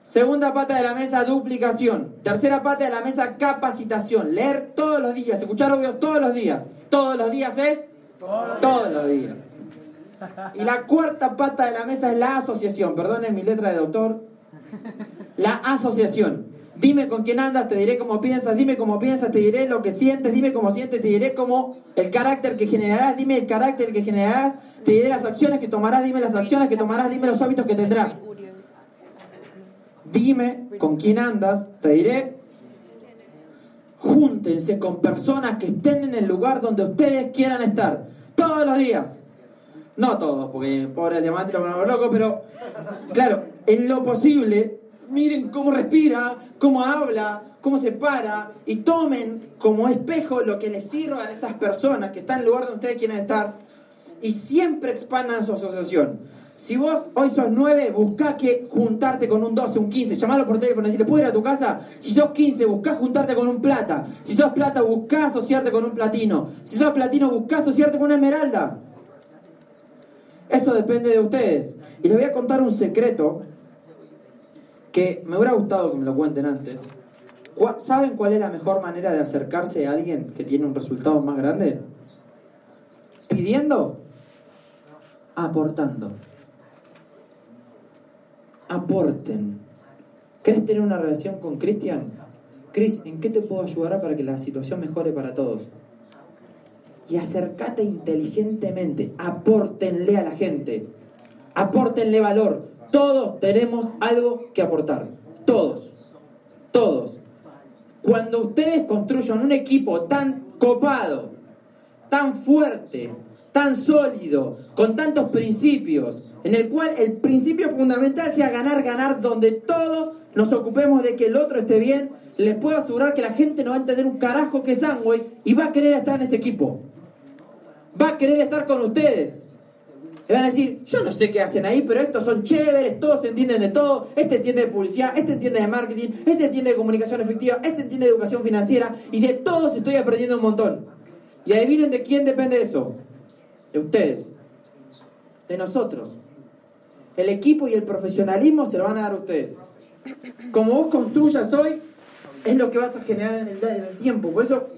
Speaker 1: Segunda pata de la mesa, duplicación. Tercera pata de la mesa, capacitación. Leer todos los días, escuchar audio todos los días. Todos los días es todos los días. Y la cuarta pata de la mesa es la asociación. Perdonen mi letra de doctor. La asociación. Dime con quién andas, te diré cómo piensas, dime cómo piensas, te diré lo que sientes, dime cómo sientes, te diré cómo el carácter que generarás, dime el carácter que generarás, te diré las acciones que tomarás, dime las acciones que tomarás, dime los hábitos que tendrás. Dime con quién andas, te diré. Júntense con personas que estén en el lugar donde ustedes quieran estar, todos los días. No todos, porque pobre el diamante lo ponemos loco, pero claro, en lo posible, miren cómo respira, cómo habla, cómo se para, y tomen como espejo lo que les sirva a esas personas que están en el lugar donde ustedes quieren estar, y siempre expandan su asociación. Si vos hoy sos 9, buscá que juntarte con un 12, un 15, llamalo por teléfono, te puedo ir a tu casa. Si sos 15, buscá juntarte con un plata. Si sos plata, buscá asociarte con un platino. Si sos platino, buscá asociarte con una esmeralda. Eso depende de ustedes. Y les voy a contar un secreto que me hubiera gustado que me lo cuenten antes. ¿Saben cuál es la mejor manera de acercarse a alguien que tiene un resultado más grande? ¿Pidiendo? Aportando. Aporten. ¿Querés tener una relación con Cristian? Cris, ¿en qué te puedo ayudar para que la situación mejore para todos? y acércate inteligentemente. Apórtenle a la gente. Apórtenle valor. Todos tenemos algo que aportar. Todos. Todos. Cuando ustedes construyan un equipo tan copado, tan fuerte, tan sólido, con tantos principios, en el cual el principio fundamental sea ganar, ganar, donde todos nos ocupemos de que el otro esté bien, les puedo asegurar que la gente no va a entender un carajo que es Amway y va a querer estar en ese equipo. Va a querer estar con ustedes. Le van a decir, yo no sé qué hacen ahí, pero estos son chéveres, todos entienden de todo, este entiende de publicidad, este entiende de marketing, este entiende de comunicación efectiva, este entiende de educación financiera, y de todos estoy aprendiendo un montón. Y adivinen de quién depende eso. De ustedes. De nosotros. El equipo y el profesionalismo se lo van a dar a ustedes. Como vos construyas hoy, es lo que vas a generar en el, en el tiempo. Por eso,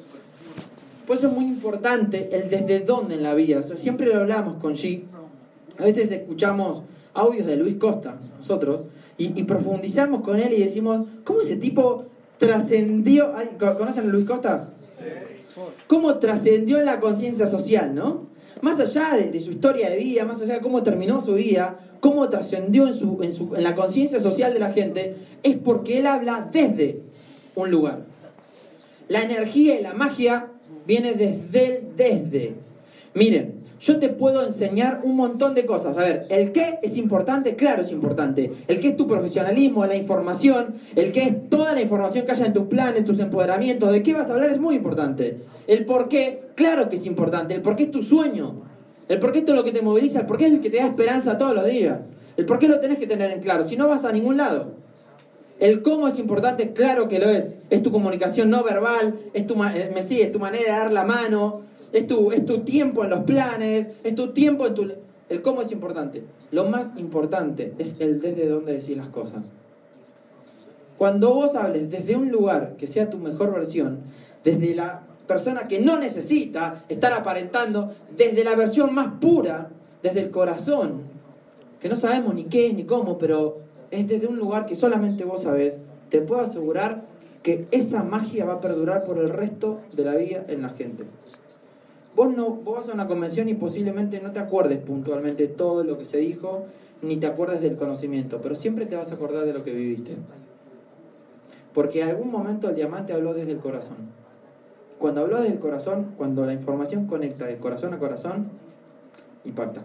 Speaker 1: por es muy importante el desde dónde en la vida. O sea, siempre lo hablamos con G. A veces escuchamos audios de Luis Costa, nosotros, y, y profundizamos con él y decimos, ¿cómo ese tipo trascendió? Ay, ¿co- ¿Conocen a Luis Costa? ¿Cómo trascendió en la conciencia social, no? Más allá de, de su historia de vida, más allá de cómo terminó su vida, cómo trascendió en, su, en, su- en la conciencia social de la gente, es porque él habla desde un lugar. La energía y la magia viene desde el desde. Miren, yo te puedo enseñar un montón de cosas. A ver, el qué es importante, claro es importante. El qué es tu profesionalismo, la información, el qué es toda la información que haya en tus planes, tus empoderamientos, de qué vas a hablar es muy importante. El por qué, claro que es importante. El por qué es tu sueño. El por qué es lo que te moviliza, el por qué es el que te da esperanza todos los días. El por qué lo tenés que tener en claro, si no vas a ningún lado. El cómo es importante, claro que lo es. Es tu comunicación no verbal, es tu, eh, me sigue, es tu manera de dar la mano, es tu, tiempo en los planes, es tu tiempo en tu... El cómo es importante. Lo más importante es el desde dónde decir las cosas. Cuando vos hables desde un lugar que sea tu mejor versión, desde la persona que no necesita estar aparentando, desde la versión más pura, desde el corazón, que no sabemos ni qué ni cómo, pero es desde un lugar que solamente vos sabés, te puedo asegurar que esa magia va a perdurar por el resto de la vida en la gente. Vos, no, vos vas a una convención y posiblemente no te acuerdes puntualmente todo lo que se dijo, ni te acuerdes del conocimiento, pero siempre te vas a acordar de lo que viviste. Porque en algún momento el diamante habló desde el corazón. Cuando habló desde el corazón, cuando la información conecta de corazón a corazón, impacta.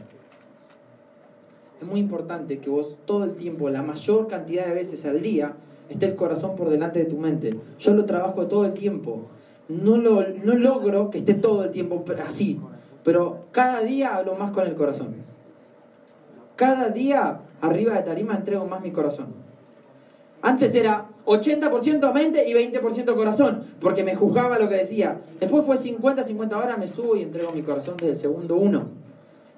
Speaker 1: Es muy importante que vos todo el tiempo, la mayor cantidad de veces al día, esté el corazón por delante de tu mente. Yo lo trabajo todo el tiempo. No, lo, no logro que esté todo el tiempo así, pero cada día hablo más con el corazón. Cada día arriba de tarima entrego más mi corazón. Antes era 80% mente y 20% corazón, porque me juzgaba lo que decía. Después fue 50-50, ahora me subo y entrego mi corazón desde el segundo uno.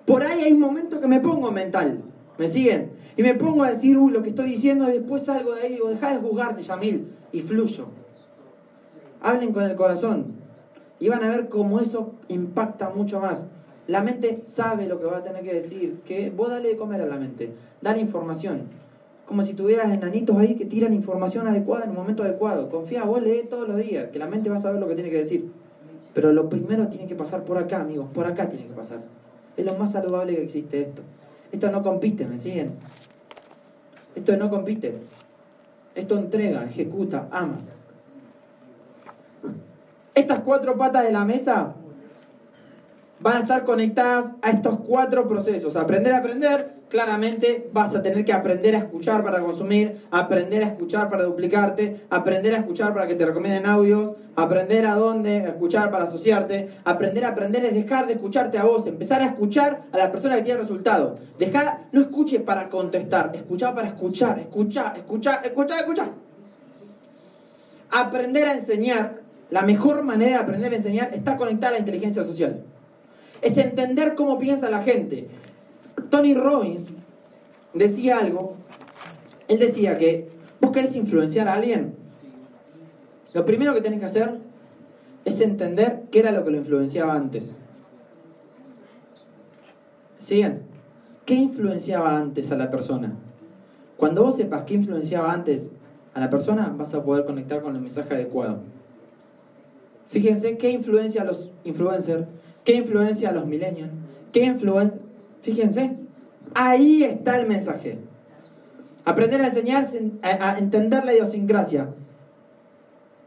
Speaker 1: Por ahí hay un momento que me pongo mental, ¿me siguen? Y me pongo a decir, uy, lo que estoy diciendo, y después salgo de ahí y digo, deja de juzgarte, Yamil, y fluyo. Hablen con el corazón y van a ver cómo eso impacta mucho más. La mente sabe lo que va a tener que decir, que vos dale de comer a la mente, dale información. Como si tuvieras enanitos ahí que tiran información adecuada en un momento adecuado. Confía, vos lee todos los días, que la mente va a saber lo que tiene que decir. Pero lo primero tiene que pasar por acá, amigos, por acá tiene que pasar. Es lo más saludable que existe esto. Esto no compite, ¿me siguen? Esto no compite. Esto entrega, ejecuta, ama. Estas cuatro patas de la mesa van a estar conectadas a estos cuatro procesos. Aprender a aprender, claramente vas a tener que aprender a escuchar para consumir, aprender a escuchar para duplicarte, aprender a escuchar para que te recomienden audios, aprender a dónde escuchar para asociarte, aprender a aprender es dejar de escucharte a vos, empezar a escuchar a la persona que tiene resultado. Dejar, no escuche para contestar, escuchar para escuchar, escuchar, escuchar, escuchar, escuchar. Aprender a enseñar, la mejor manera de aprender a enseñar está conectada a la inteligencia social es entender cómo piensa la gente. Tony Robbins decía algo, él decía que vos querés influenciar a alguien, lo primero que tenés que hacer es entender qué era lo que lo influenciaba antes. ¿Siguen? ¿Qué influenciaba antes a la persona? Cuando vos sepas qué influenciaba antes a la persona, vas a poder conectar con el mensaje adecuado. Fíjense qué influencia a los influencers ¿Qué influencia a los millennials? ¿Qué influencia? Fíjense, ahí está el mensaje. Aprender a enseñar, a, entender la idiosincrasia.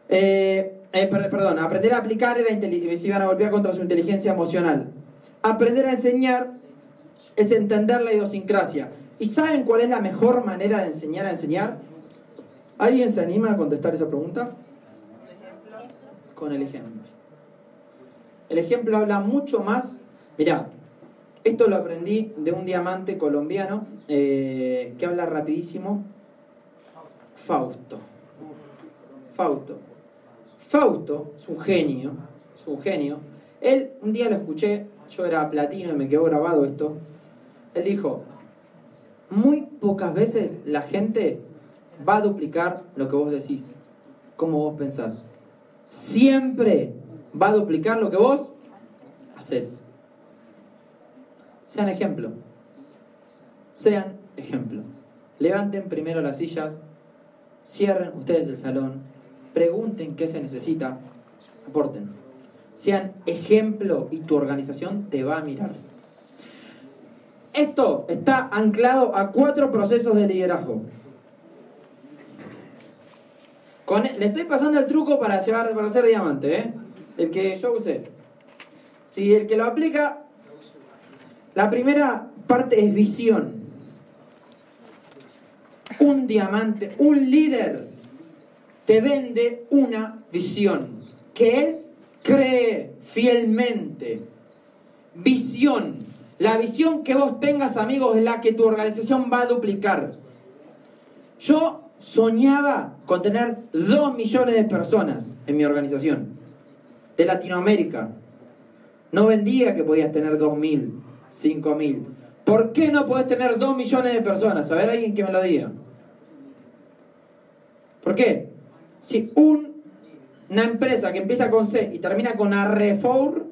Speaker 1: Eh, eh, per- perdón, aprender a aplicar era inteligencia, se iban a golpear contra su inteligencia emocional. Aprender a enseñar es entender la idiosincrasia. ¿Y saben cuál es la mejor manera de enseñar a enseñar? ¿Alguien se anima a contestar esa pregunta? Con el ejemplo. El ejemplo habla mucho más. Mirá, esto lo aprendí de un diamante colombiano eh, que habla rapidísimo. Fausto. Fausto. Fausto es un genio, es un genio. Él, un día lo escuché, yo era platino y me quedó grabado esto. Él dijo, muy pocas veces la gente va a duplicar lo que vos decís, como vos pensás. Siempre va a duplicar lo que vos haces. Sean ejemplo. Sean ejemplo. Levanten primero las sillas, cierren ustedes el salón, pregunten qué se necesita, aporten. Sean ejemplo y tu organización te va a mirar. Esto está anclado a cuatro procesos de liderazgo. Con- le estoy pasando el truco para, llevar, para hacer diamante, ¿eh? el que yo usé. Si el que lo aplica, la primera parte es visión. Un diamante, un líder, te vende una visión que él cree fielmente. Visión. La visión que vos tengas, amigos, es la que tu organización va a duplicar. Yo soñaba con tener 2 millones de personas en mi organización, de Latinoamérica. No vendía que podías tener 2.000, 5.000. ¿Por qué no podés tener 2 millones de personas? A ver, alguien que me lo diga. ¿Por qué? Si un- una empresa que empieza con C y termina con Arrefour,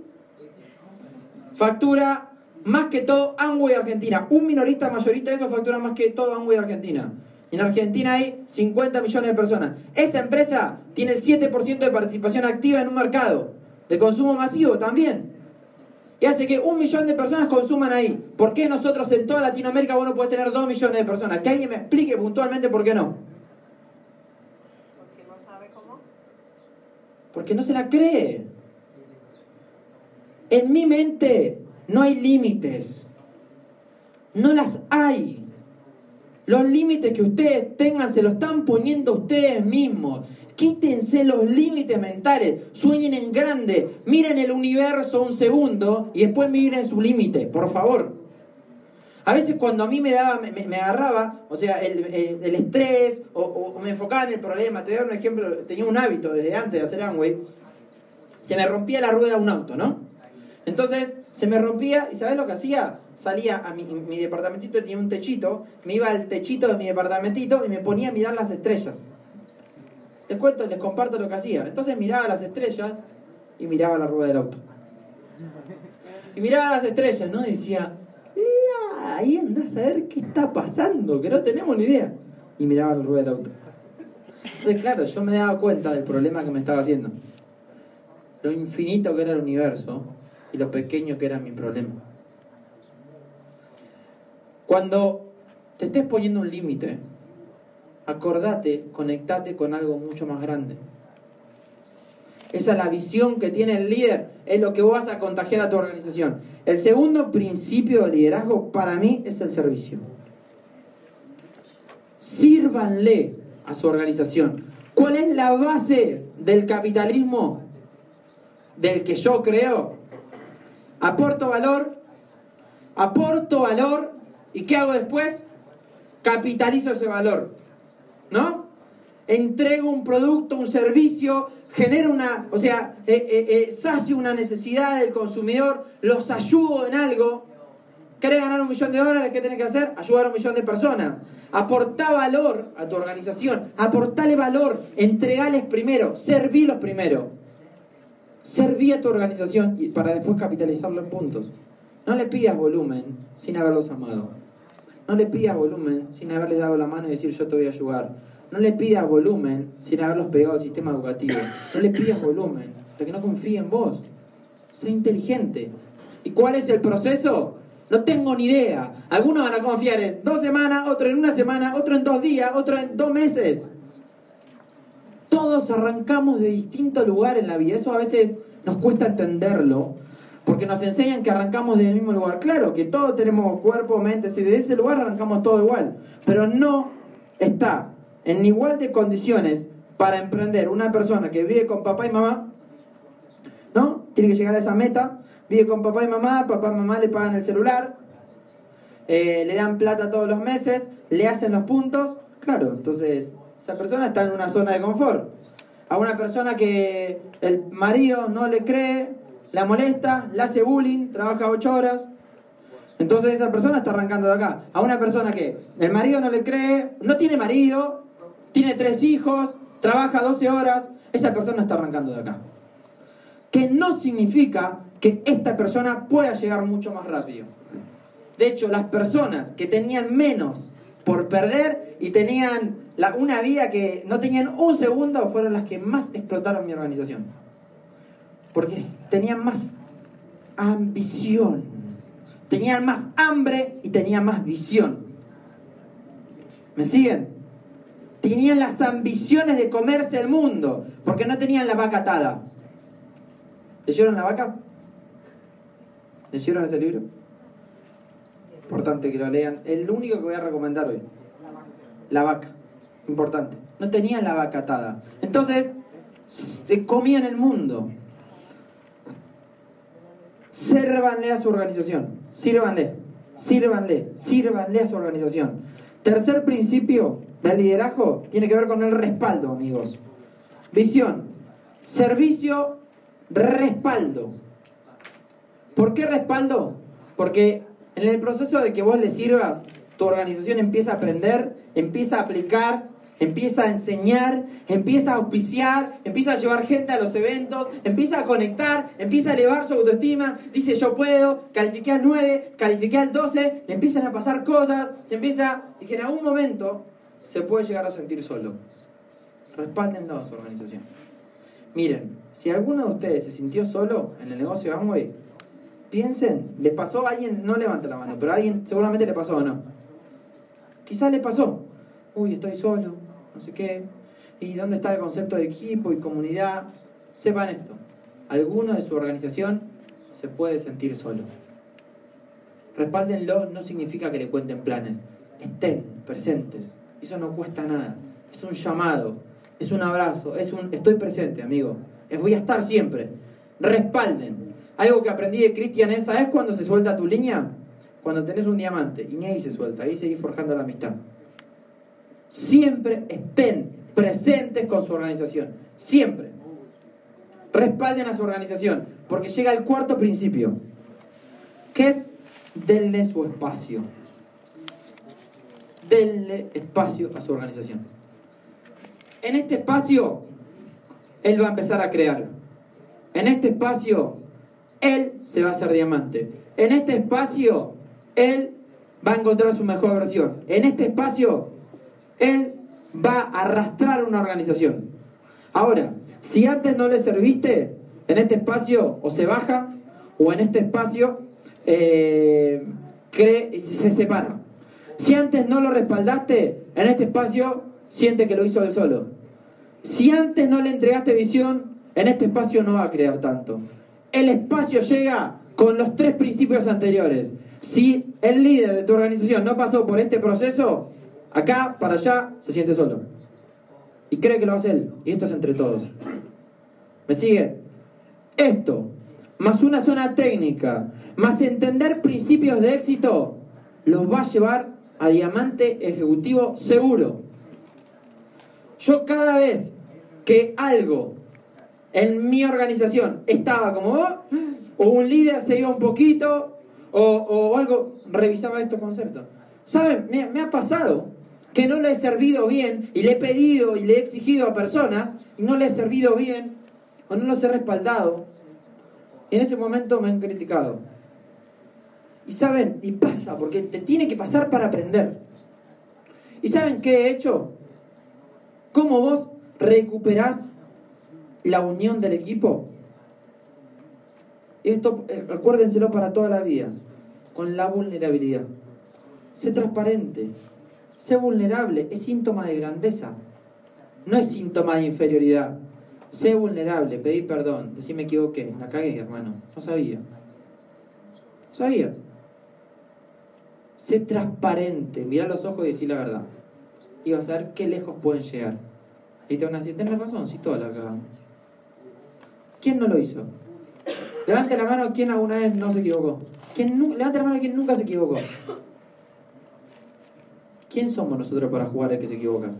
Speaker 1: factura más que todo Amway Argentina. Un minorista mayorista de eso factura más que todo Amway Argentina. En Argentina hay 50 millones de personas. Esa empresa tiene el 7% de participación activa en un mercado de consumo masivo también. Y hace que un millón de personas consuman ahí. ¿Por qué nosotros en toda Latinoamérica vos no podés tener dos millones de personas? Que alguien me explique puntualmente por qué no.
Speaker 2: Porque no sabe cómo.
Speaker 1: Porque no se la cree. En mi mente no hay límites. No las hay. Los límites que ustedes tengan se los están poniendo ustedes mismos. Quítense los límites mentales. Sueñen en grande. Miren el universo un segundo y después miren su límite, por favor. A veces cuando a mí me daba, me, agarraba, o sea, el, el- el estrés, o, o me enfocaba en el problema, te voy a dar un ejemplo, tenía un hábito desde antes de hacer Amway, se me rompía la rueda de un auto, ¿no? Entonces, se me rompía, y ¿sabes lo que hacía? Salía a mi, mi departamentito, tenía un techito, me iba al techito de mi departamentito y me ponía a mirar las estrellas. Les cuento, les comparto lo que hacía. Entonces miraba las estrellas y miraba la rueda del auto. Y miraba las estrellas, ¿no? Y decía, "Mira, ahí andás a ver qué está pasando, que no tenemos ni idea. Y miraba la rueda del auto. Entonces, claro, yo me daba cuenta del problema que me estaba haciendo. Lo infinito que era el universo y lo pequeño que era mi problema. Cuando te estés poniendo un límite, acordate, conectate con algo mucho más grande. Esa es la visión que tiene el líder, es lo que vos vas a contagiar a tu organización. El segundo principio de liderazgo para mí es el servicio. Sírvanle a su organización. ¿Cuál es la base del capitalismo del que yo creo? Aporto valor, aporto valor y ¿qué hago después? Capitalizo ese valor. ¿No? Entrego un producto, un servicio, genero una, o sea, eh, eh, eh, sacio una necesidad del consumidor, los ayudo en algo. ¿Querés ganar un millón de dólares? ¿Qué tenés que hacer? Ayudar a un millón de personas. Aportá valor a tu organización. Aportale valor. Entregales primero. Servilos primero. Serví a tu organización y para después capitalizarlo en puntos. No le pidas volumen sin haberlos amado. No le pidas volumen sin haberles dado la mano y decir yo te voy a ayudar. No le pidas volumen sin haberlos pegado al sistema educativo. No le pidas volumen hasta que no confíe en vos. Sé inteligente. ¿Y cuál es el proceso? No tengo ni idea. Algunos van a confiar en dos semanas, otro en una semana, otro en dos días, otro en dos meses. Todos arrancamos de distinto lugar en la vida. Eso a veces nos cuesta entenderlo. Porque nos enseñan que arrancamos del mismo lugar. Claro, que todos tenemos cuerpo, mente, si de ese lugar arrancamos todo igual. Pero no está en igual de condiciones para emprender una persona que vive con papá y mamá tiene que llegar a esa meta, vive con papá y mamá, papá y mamá le pagan el celular, eh, le dan plata todos los meses, le hacen los puntos, claro, entonces esa persona está en una zona de confort. A una persona que el marido no le cree, la molesta, le hace bullying, trabaja ocho horas, entonces esa persona está arrancando de acá. A una persona que el marido no le cree, no tiene marido, tiene tres hijos, trabaja 12 horas, esa persona está arrancando de acá. Que no significa que esta persona pueda llegar mucho más rápido. De hecho, las personas que tenían menos por perder y tenían una vida que no tenían un segundo fueron las que más explotaron mi organización. Porque tenían más ambición, tenían más hambre y tenían más visión. ¿Me siguen? Tenían las ambiciones de comerse el mundo, porque no tenían la vaca atada. ¿Leyeron la vaca? ¿Leyeron ese libro? Importante que lo lean. El único que voy a recomendar hoy. La vaca. Importante. No tenían la vaca atada. Entonces, comían el mundo. Sérvanle a su organización. Sírvanle. Sírvanle. Sírvanle a su organización. Tercer principio del liderazgo tiene que ver con el respaldo, amigos. Visión. Servicio. Respaldo. ¿Por qué respaldo? Porque en el proceso de que vos le sirvas, tu organización empieza a aprender, empieza a aplicar, empieza a enseñar, empieza a auspiciar, empieza a llevar gente a los eventos, empieza a conectar, empieza a elevar su autoestima, dice yo puedo, califiqué al 9, califiqué al 12, le empiezan a pasar cosas, se empieza, y que en algún momento se puede llegar a sentir solo. Respáldenlo a su organización. Miren, si alguno de ustedes se sintió solo en el negocio de Amway, piensen, ¿le pasó a alguien? No levante la mano, pero a alguien seguramente le pasó o no. Quizás le pasó. Uy, estoy solo, no sé qué. ¿Y dónde está el concepto de equipo y comunidad? Sepan esto. Alguno de su organización se puede sentir solo. Respáldenlo no significa que le cuenten planes. Estén presentes. Eso no cuesta nada. Es un llamado, es un abrazo, es un estoy presente, amigo. Voy a estar siempre. Respalden. Algo que aprendí de Cristian es, ¿sabes cuando se suelta tu línea? Cuando tenés un diamante. Y ni ahí se suelta, ahí seguís forjando la amistad. Siempre estén presentes con su organización. Siempre. Respalden a su organización. Porque llega el cuarto principio. Que es denle su espacio. Denle espacio a su organización. En este espacio, él va a empezar a crear. En este espacio, él se va a hacer diamante. En este espacio, él va a encontrar su mejor versión. En este espacio, él va a arrastrar una organización. Ahora, si antes no le serviste, en este espacio o se baja, o en este espacio eh, se separa. Si antes no lo respaldaste, en este espacio siente que lo hizo él solo. Si antes no le entregaste visión, en este espacio no va a crear tanto. El espacio llega con los tres principios anteriores. Si el líder de tu organización no pasó por este proceso, acá para allá se siente solo. Y cree que lo hace él. Y esto es entre todos. ¿Me sigue? Esto, más una zona técnica, más entender principios de éxito, los va a llevar a diamante ejecutivo seguro. Yo cada vez que algo en mi organización estaba como, oh, o un líder se iba un poquito, o, o algo, revisaba estos conceptos. ¿Saben? Me, me ha pasado que no le he servido bien y le he pedido y le he exigido a personas y no le he servido bien o no los he respaldado. Y en ese momento me han criticado. Y saben, y pasa, porque te tiene que pasar para aprender. ¿Y saben qué he hecho? ¿Cómo vos recuperás la unión del equipo? Esto, eh, recuérdenselo para toda la vida, con la vulnerabilidad. Sé transparente, sé vulnerable, es síntoma de grandeza, no es síntoma de inferioridad. Sé vulnerable, pedí perdón, decir me equivoqué, la cagué, hermano, no sabía. No sabía. Sé transparente, mirá los ojos y decir la verdad. Y vas a ver qué lejos pueden llegar. Y te van a decir, tenés razón, si toda la cagamos. ¿Quién no lo hizo? Levante la mano quien alguna vez no se equivocó. ¿Quién levante la mano quien nunca se equivocó. ¿Quién somos nosotros para jugar al que se equivoca?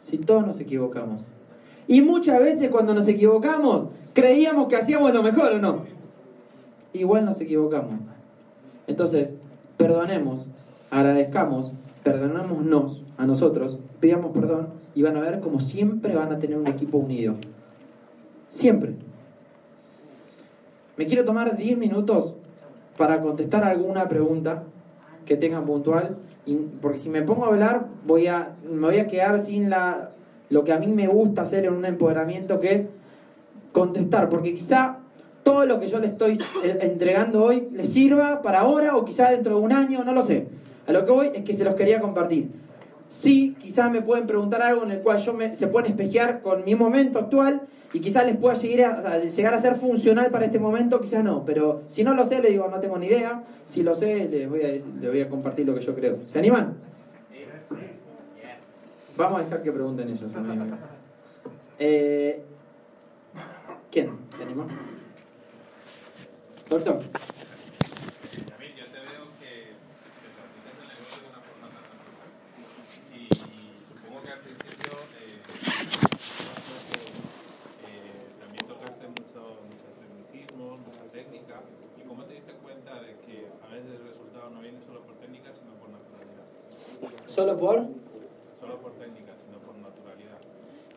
Speaker 1: Si todos nos equivocamos. Y muchas veces cuando nos equivocamos, creíamos que hacíamos lo mejor o no. Igual nos equivocamos. Entonces, perdonemos, agradezcamos, perdonémonos a nosotros, pidamos perdón y van a ver como siempre van a tener un equipo unido. Siempre. Me quiero tomar 10 minutos para contestar alguna pregunta que tengan puntual, porque si me pongo a hablar voy a, me voy a quedar sin la, lo que a mí me gusta hacer en un empoderamiento, que es contestar, porque quizá todo lo que yo le estoy entregando hoy le sirva para ahora o quizá dentro de un año, no lo sé. A lo que voy es que se los quería compartir. Sí, quizá me pueden preguntar algo en el cual yo me, se pueden espejear con mi momento actual y quizás les pueda llegar a, o sea, llegar a ser funcional para este momento, quizás no. Pero si no lo sé, le digo, no tengo ni idea. Si lo sé, les voy a, les voy a compartir lo que yo creo. ¿Se animan? Vamos a dejar que pregunten ellos. Eh, ¿Quién? ¿Se anima? Doctor.
Speaker 4: David, yo te veo que, que practicas el negocio de una forma tan natural. Y, supongo que al principio eh, eh, también tocaste mucho, muchos tecnicismos, mucha técnica. ¿Y cómo te diste cuenta de que a veces el resultado no viene solo por técnica, sino por naturalidad?
Speaker 1: ¿Solo por?
Speaker 4: Solo por técnica, sino por naturalidad.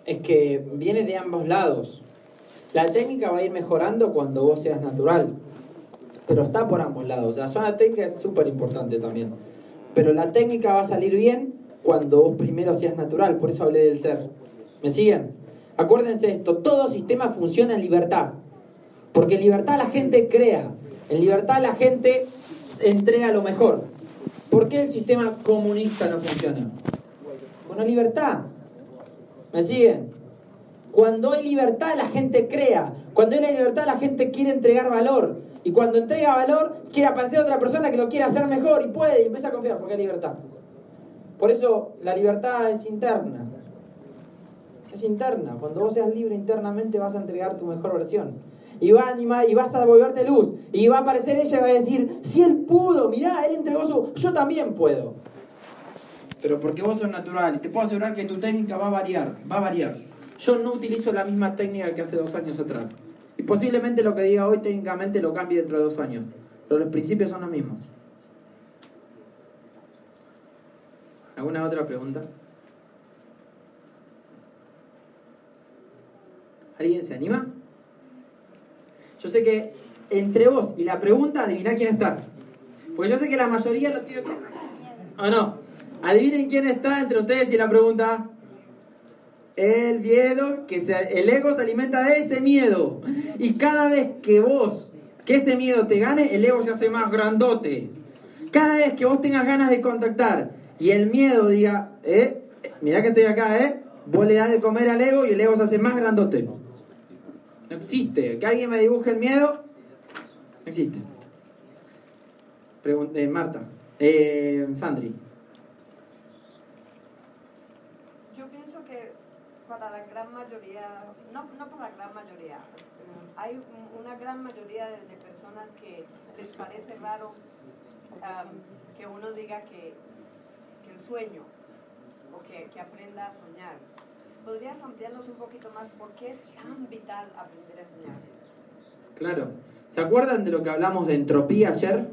Speaker 1: Es que viene de ambos lados. La técnica va a ir mejorando cuando vos seas natural. Pero está por ambos lados. La zona técnica es súper importante también. Pero la técnica va a salir bien cuando vos primero seas natural. Por eso hablé del ser. ¿Me siguen? Acuérdense esto. Todo sistema funciona en libertad. Porque en libertad la gente crea. En libertad la gente entrega lo mejor. ¿Por qué el sistema comunista no funciona? Con la libertad. ¿Me siguen? Cuando hay libertad la gente crea. Cuando hay libertad la gente quiere entregar valor. Y cuando entrega valor quiere aparecer otra persona que lo quiere hacer mejor y puede y empieza a confiar porque hay libertad. Por eso la libertad es interna. Es interna. Cuando vos seas libre internamente vas a entregar tu mejor versión. Y, va a animar, y vas a volverte luz. Y va a aparecer ella y va a decir, si él pudo, mirá, él entregó su... Yo también puedo. Pero porque vos sos natural y te puedo asegurar que tu técnica va a variar, va a variar. Yo no utilizo la misma técnica que hace dos años atrás. Y posiblemente lo que diga hoy técnicamente lo cambie dentro de dos años. Pero los principios son los mismos. ¿Alguna otra pregunta? ¿Alguien se anima? Yo sé que entre vos y la pregunta, adiviná quién está. Porque yo sé que la mayoría lo tiene... ¿O no? Adivinen quién está entre ustedes y la pregunta. El miedo, que se, el ego se alimenta de ese miedo. Y cada vez que vos, que ese miedo te gane, el ego se hace más grandote. Cada vez que vos tengas ganas de contactar y el miedo diga, eh, mirá que estoy acá, eh, vos le das de comer al ego y el ego se hace más grandote. No existe. Que alguien me dibuje el miedo, existe. Pregun- eh, Marta, eh, Sandri.
Speaker 2: Yo pienso que para la gran mayoría, no, no para la gran mayoría, eh, hay un- una gran mayoría de, personas que les parece raro que uno diga que, que el sueño o que, que aprenda a soñar. ¿Podrías ampliarnos un poquito más por qué es tan vital aprender a soñar?
Speaker 1: Claro. ¿Se acuerdan de lo que hablamos de entropía ayer?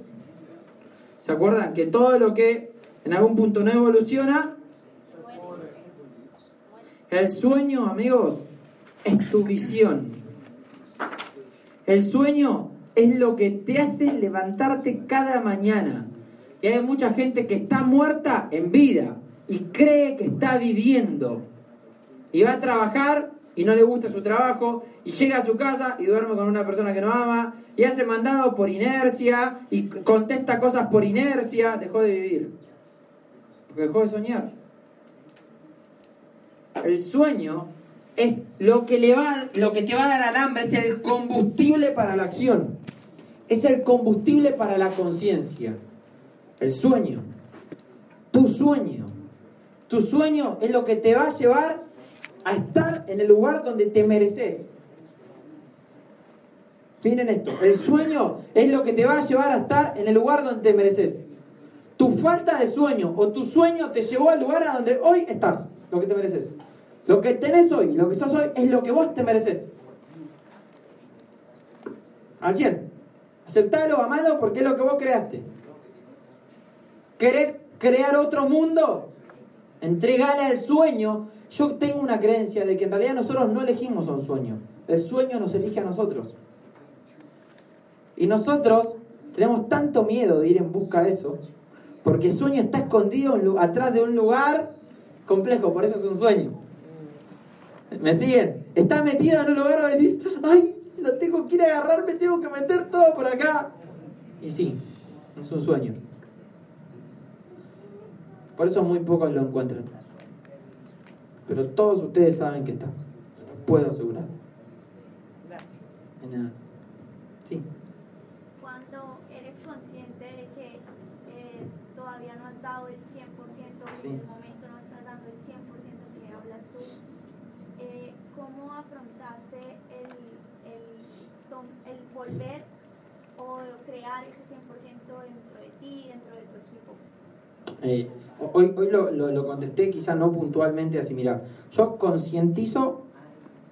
Speaker 1: ¿Se acuerdan que todo lo que en algún punto no evoluciona? El sueño, amigos, es tu visión. El sueño es lo que te hace levantarte cada mañana. Y hay mucha gente que está muerta en vida y cree que está viviendo. Y va a trabajar y no le gusta su trabajo y llega a su casa y duerme con una persona que no ama y hace mandado por inercia y contesta cosas por inercia, dejó de vivir. Porque dejó de soñar. El sueño es lo que, le va, lo que te va a dar al hambre, es el combustible para la acción. Es el combustible para la conciencia. El sueño. Tu sueño. Tu sueño es lo que te va a llevar a estar en el lugar donde te mereces. Miren esto, el sueño es lo que te va a llevar a estar en el lugar donde te mereces. Tu falta de sueño o tu sueño te llevó al lugar a donde hoy estás, lo que te mereces. Lo que tenés hoy, lo que sos hoy, es lo que vos te mereces. Al 100. Aceptalo a mano porque es lo que vos creaste. ¿Querés crear otro mundo? Entregale al sueño. Yo tengo una creencia de que en realidad nosotros no elegimos un sueño. El sueño nos elige a nosotros. Y nosotros tenemos tanto miedo de ir en busca de eso, porque el sueño está escondido atrás de un lugar complejo, por eso es un sueño. ¿Me siguen? Está metido en un lugar donde decís, ay, lo tengo que ir a agarrar, me tengo que meter todo por acá. Y sí, es un sueño. Por eso muy pocos lo encuentran. Pero todos ustedes saben que está. puedo asegurar.
Speaker 5: Gracias. Sí. Cuando eres consciente de que eh, todavía no has dado el 100%, sí. en el momento no estás dando el 100% que hablas tú, eh, ¿cómo afrontaste el, el, el volver o crear ese 100% dentro de ti, dentro de tu equipo?
Speaker 1: Eh, hoy lo, contesté quizá no puntualmente así, mira, yo concientizo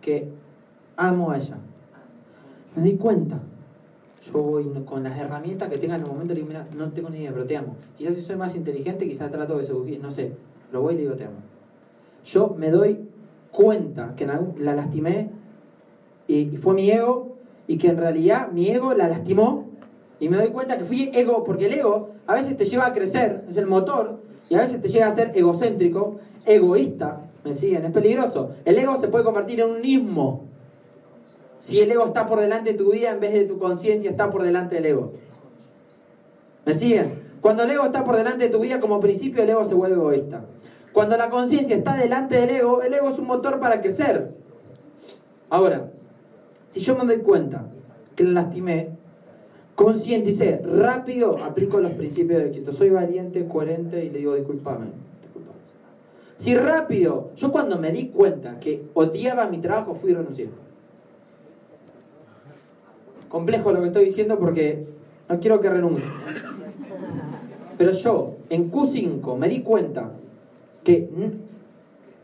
Speaker 1: que amo a ella. Me di cuenta. Yo voy con las herramientas que tenga en el momento, le digo, mira, no tengo ni idea, pero te amo. Quizás si soy más inteligente, quizás trato de seducir, no sé, lo voy y le digo, te amo. Yo me doy cuenta que la lastimé y fue mi ego y que en realidad mi ego la lastimó y me doy cuenta que fui ego, porque el ego a veces te lleva a crecer, es el motor, y a veces te llega a ser egocéntrico, egoísta, ¿me siguen? Es peligroso. El ego se puede convertir en un ismo. Si el ego está por delante de tu vida en vez de tu conciencia está por delante del ego. ¿Me siguen? Cuando el ego está por delante de tu vida como principio, el ego se vuelve egoísta. Cuando la conciencia está delante del ego, el ego es un motor para crecer. Ahora, si yo me doy cuenta que la lastimé, Concientice, rápido aplico los principios de éxito. Soy valiente, coherente y le digo, discúlpame. Si rápido, yo cuando me di cuenta que odiaba mi trabajo, fui y renuncié. Complejo lo que estoy diciendo porque no quiero que renuncie. Pero yo, en Q5, me di cuenta que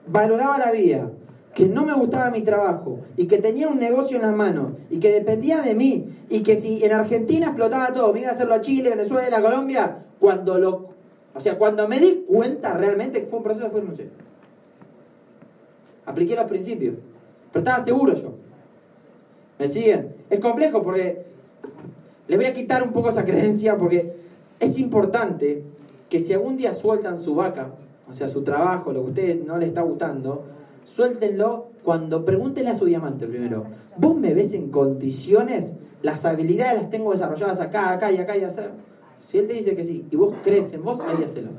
Speaker 1: valoraba la vida, que no me gustaba mi trabajo y que tenía un negocio en las manos y que dependía de mí y que si en Argentina explotaba todo, me iba a hacerlo a Chile, Venezuela, Colombia, cuando lo, o sea, cuando me di cuenta realmente que fue un proceso fue sé. Apliqué los principios, pero estaba seguro yo. ¿Me siguen? Es complejo porque le voy a quitar un poco esa creencia porque es importante que si algún día sueltan su vaca, o sea, su trabajo, lo que a ustedes no les está gustando, suéltenlo cuando pregúntenle a su diamante primero. ¿Vos me ves en condiciones? Las habilidades las tengo desarrolladas acá, acá y acá y hacer. Si él te dice que sí y vos crees en vos, ahí hacelo.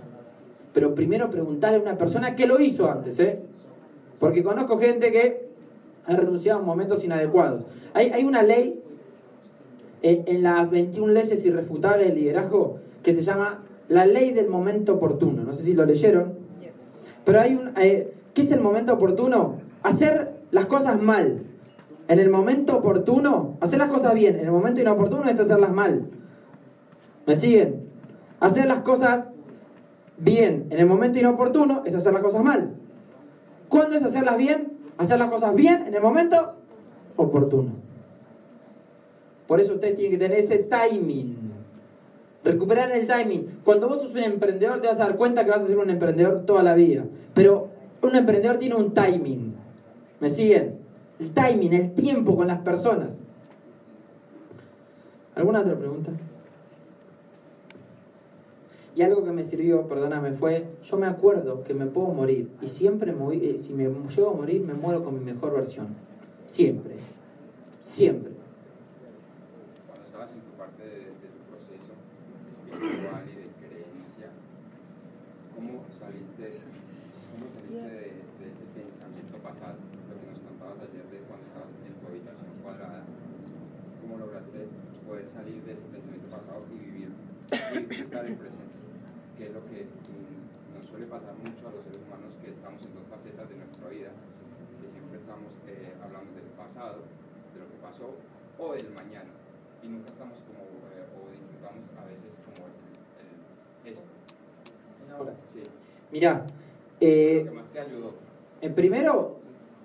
Speaker 1: Pero primero preguntarle a una persona que lo hizo antes, ¿eh? Porque conozco gente que ha renunciado en momentos inadecuados. Hay, hay una ley en, en las 21 leyes irrefutables del liderazgo que se llama la ley del momento oportuno. No sé si lo leyeron. Pero hay un, eh, ¿Qué es el momento oportuno? Hacer las cosas mal. En el momento oportuno, hacer las cosas bien. En el momento inoportuno es hacerlas mal. ¿Me siguen? Hacer las cosas bien. En el momento inoportuno es hacer las cosas mal. ¿Cuándo es hacerlas bien? Hacer las cosas bien en el momento oportuno. Por eso usted tiene que tener ese timing. Recuperar el timing. Cuando vos sos un emprendedor te vas a dar cuenta que vas a ser un emprendedor toda la vida. Pero un emprendedor tiene un timing. ¿Me siguen? El timing, el tiempo con las personas. ¿Alguna otra pregunta? Y algo que me sirvió, perdóname, fue, yo me acuerdo que me puedo morir y siempre, eh, si me llego a morir, me muero con mi mejor versión. Siempre. Siempre.
Speaker 6: Cuando estabas en tu parte de, tu proceso espiritual y de creencia, ¿cómo saliste de, ese pensamiento pasado, lo que nos contabas ayer de cuando estabas en tu habitación cuadrada, cómo lograste poder salir de ese pensamiento pasado y vivir, y disfrutar el presente, que es lo que nos suele pasar mucho a los seres humanos que estamos en dos facetas de nuestra vida, que siempre estamos eh, hablando del pasado, de lo que pasó, o del mañana. Y nunca estamos como, eh, o disfrutamos a veces como el, el esto.
Speaker 1: Ahora.
Speaker 6: Sí.
Speaker 1: Mirá,
Speaker 6: Lo
Speaker 1: eh,
Speaker 6: que más te ayudó.
Speaker 1: en primero,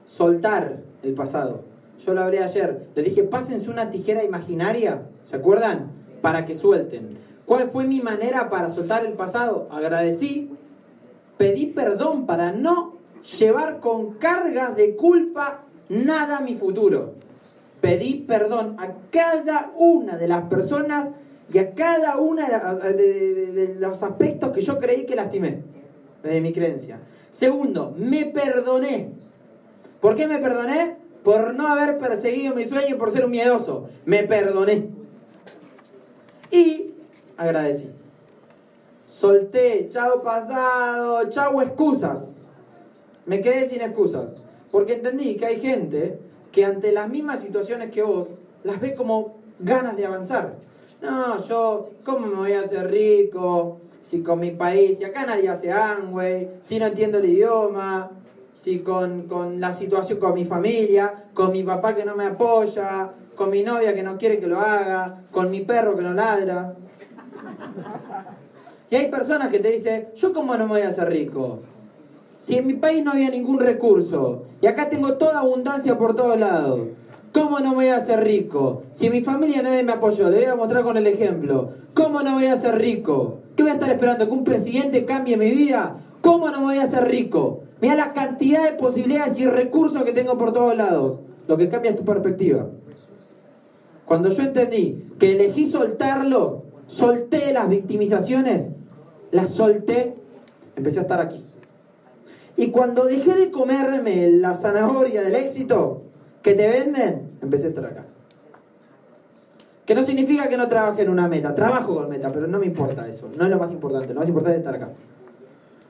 Speaker 1: soltar el pasado. Yo lo hablé ayer. Les dije, pásense una tijera imaginaria, ¿se acuerdan? Para que suelten. ¿Cuál fue mi manera para soltar el pasado? Agradecí, pedí perdón para no llevar con cargas de culpa nada a mi futuro. Pedí perdón a cada una de las personas y a cada una de, de- los aspectos que yo creí que lastimé, de mi creencia. Segundo, me perdoné. ¿Por qué me perdoné? Por no haber perseguido mi sueño y por ser un miedoso. Me perdoné. Y agradecí. Solté, chao pasado, chao excusas. Me quedé sin excusas. Porque entendí que hay gente que ante las mismas situaciones que vos, las ve como ganas de avanzar. No, yo, ¿cómo me voy a hacer rico? Si con mi país, si acá nadie hace Amway, si no entiendo el idioma, si con, con la situación con mi familia, con mi papá que no me apoya, con mi novia que no quiere que lo haga, con mi perro que no ladra. Y hay personas que te dicen, ¿yo cómo no me voy a hacer rico? Si en mi país no había ningún recurso y acá tengo toda abundancia por todos lados, ¿cómo no me voy a hacer rico? Si mi familia nadie me apoyó, le voy a mostrar con el ejemplo. ¿Cómo no voy a ser rico? ¿Qué voy a estar esperando? ¿Que un presidente cambie mi vida? ¿Cómo no me voy a hacer rico? Mira la cantidad de posibilidades y recursos que tengo por todos lados. Lo que cambia es tu perspectiva. Cuando yo entendí que elegí soltarlo, solté las victimizaciones, las solté, empecé a estar aquí. Y cuando dejé de comerme la zanahoria del éxito que te venden, empecé a estar acá. Que no significa que no trabaje en una meta. Trabajo con meta, pero no me importa eso. No es lo más importante. Lo más importante es estar acá.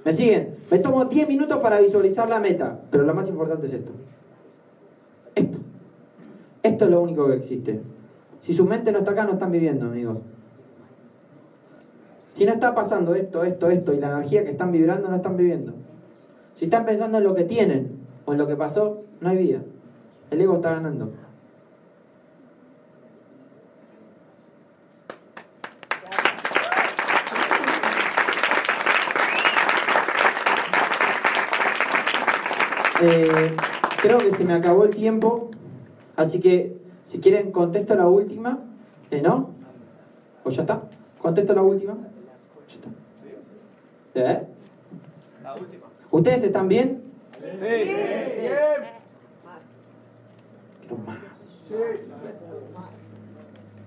Speaker 1: ¿Me siguen? Me tomo 10 minutos para visualizar la meta, pero lo más importante es esto. Esto. Esto es lo único que existe. Si su mente no está acá, no están viviendo, amigos. Si no está pasando esto, esto, esto y la energía que están vibrando, no están viviendo. Si están pensando en lo que tienen o en lo que pasó, no hay vida. El ego está ganando. Eh, creo que se me acabó el tiempo, así que si quieren contesto la última, ¿eh, ¿no? ¿O ya está? ¿Contesto la última? Ya está.
Speaker 7: La última.
Speaker 1: ¿Ustedes están bien?
Speaker 7: Sí.
Speaker 1: Quiero más.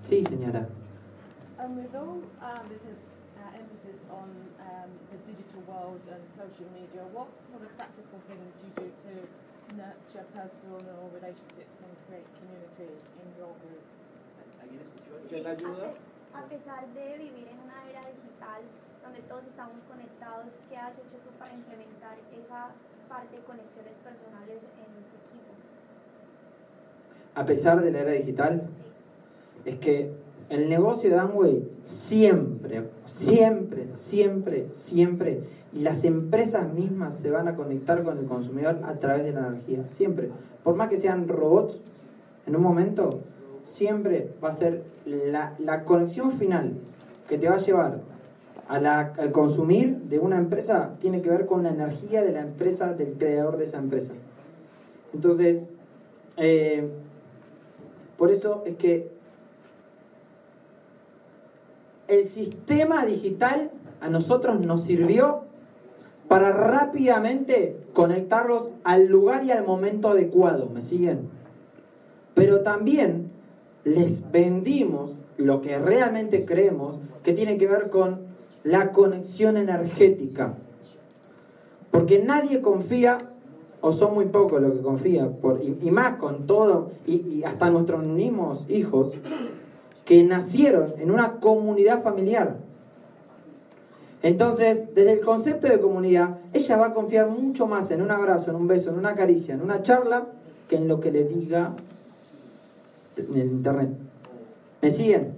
Speaker 1: Sí, señora.
Speaker 8: Emphasis on um, the digital world and social media, what sort of practical things do you do to nurture personal relationships and create community in your group?
Speaker 5: Sí, a pe- A pesar de vivir en una era digital donde todos estamos conectados, ¿qué has hecho tú para implementar esa parte de conexiones personales en tu equipo?
Speaker 1: A pesar de la era digital, es que el negocio de Amway siempre, siempre, siempre, siempre, y las empresas mismas se van a conectar con el consumidor a través de la energía, siempre. Por más que sean robots, en un momento, siempre va a ser la, la conexión final que te va a llevar a la- al consumir de una empresa, tiene que ver con la energía de la empresa, del creador de esa empresa. Entonces, eh, por eso es que el sistema digital a nosotros nos sirvió para rápidamente conectarlos al lugar y al momento adecuado, ¿me siguen? Pero también les vendimos lo que realmente creemos que tiene que ver con la conexión energética. Porque nadie confía, o son muy pocos los que confían, y, más con todo, y hasta nuestros mismos hijos, que nacieron en una comunidad familiar. Entonces, desde el concepto de comunidad, ella va a confiar mucho más en un abrazo, en un beso, en una caricia, en una charla, que en lo que le diga en internet. ¿Me siguen?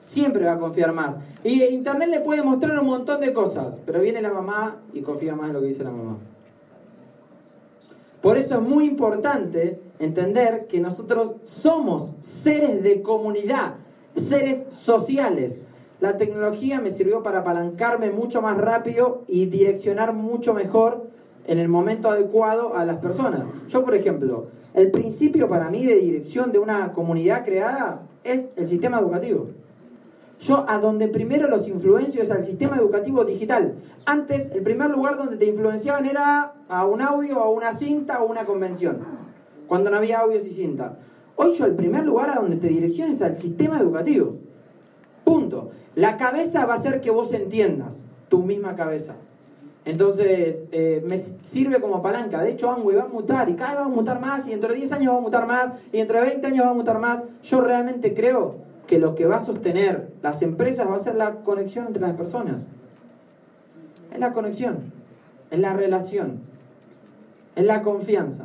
Speaker 1: Siempre va a confiar más. Y internet le puede mostrar un montón de cosas, pero viene la mamá y confía más en lo que dice la mamá. Por eso es muy importante entender que nosotros somos seres de comunidad, seres sociales. La tecnología me sirvió para apalancarme mucho más rápido y direccionar mucho mejor en el momento adecuado a las personas. Yo, por ejemplo, el principio para mí de dirección de una comunidad creada es el sistema educativo. Yo a donde primero los influencio es al sistema educativo digital. Antes, el primer lugar donde te influenciaban era a un audio, a una cinta o una convención, cuando no había audios y cinta. Hoy yo el primer lugar a donde te direcciones es al sistema educativo. Punto. La cabeza va a hacer que vos entiendas, tu misma cabeza. Entonces, eh, me sirve como palanca. De hecho, Amway va a mutar y cada vez va a mutar más y dentro de 10 años va a mutar más y dentro de 20 años va a mutar más. Yo realmente creo que lo que va a sostener las empresas va a ser la conexión entre las personas. Es la conexión, es la relación, es la confianza.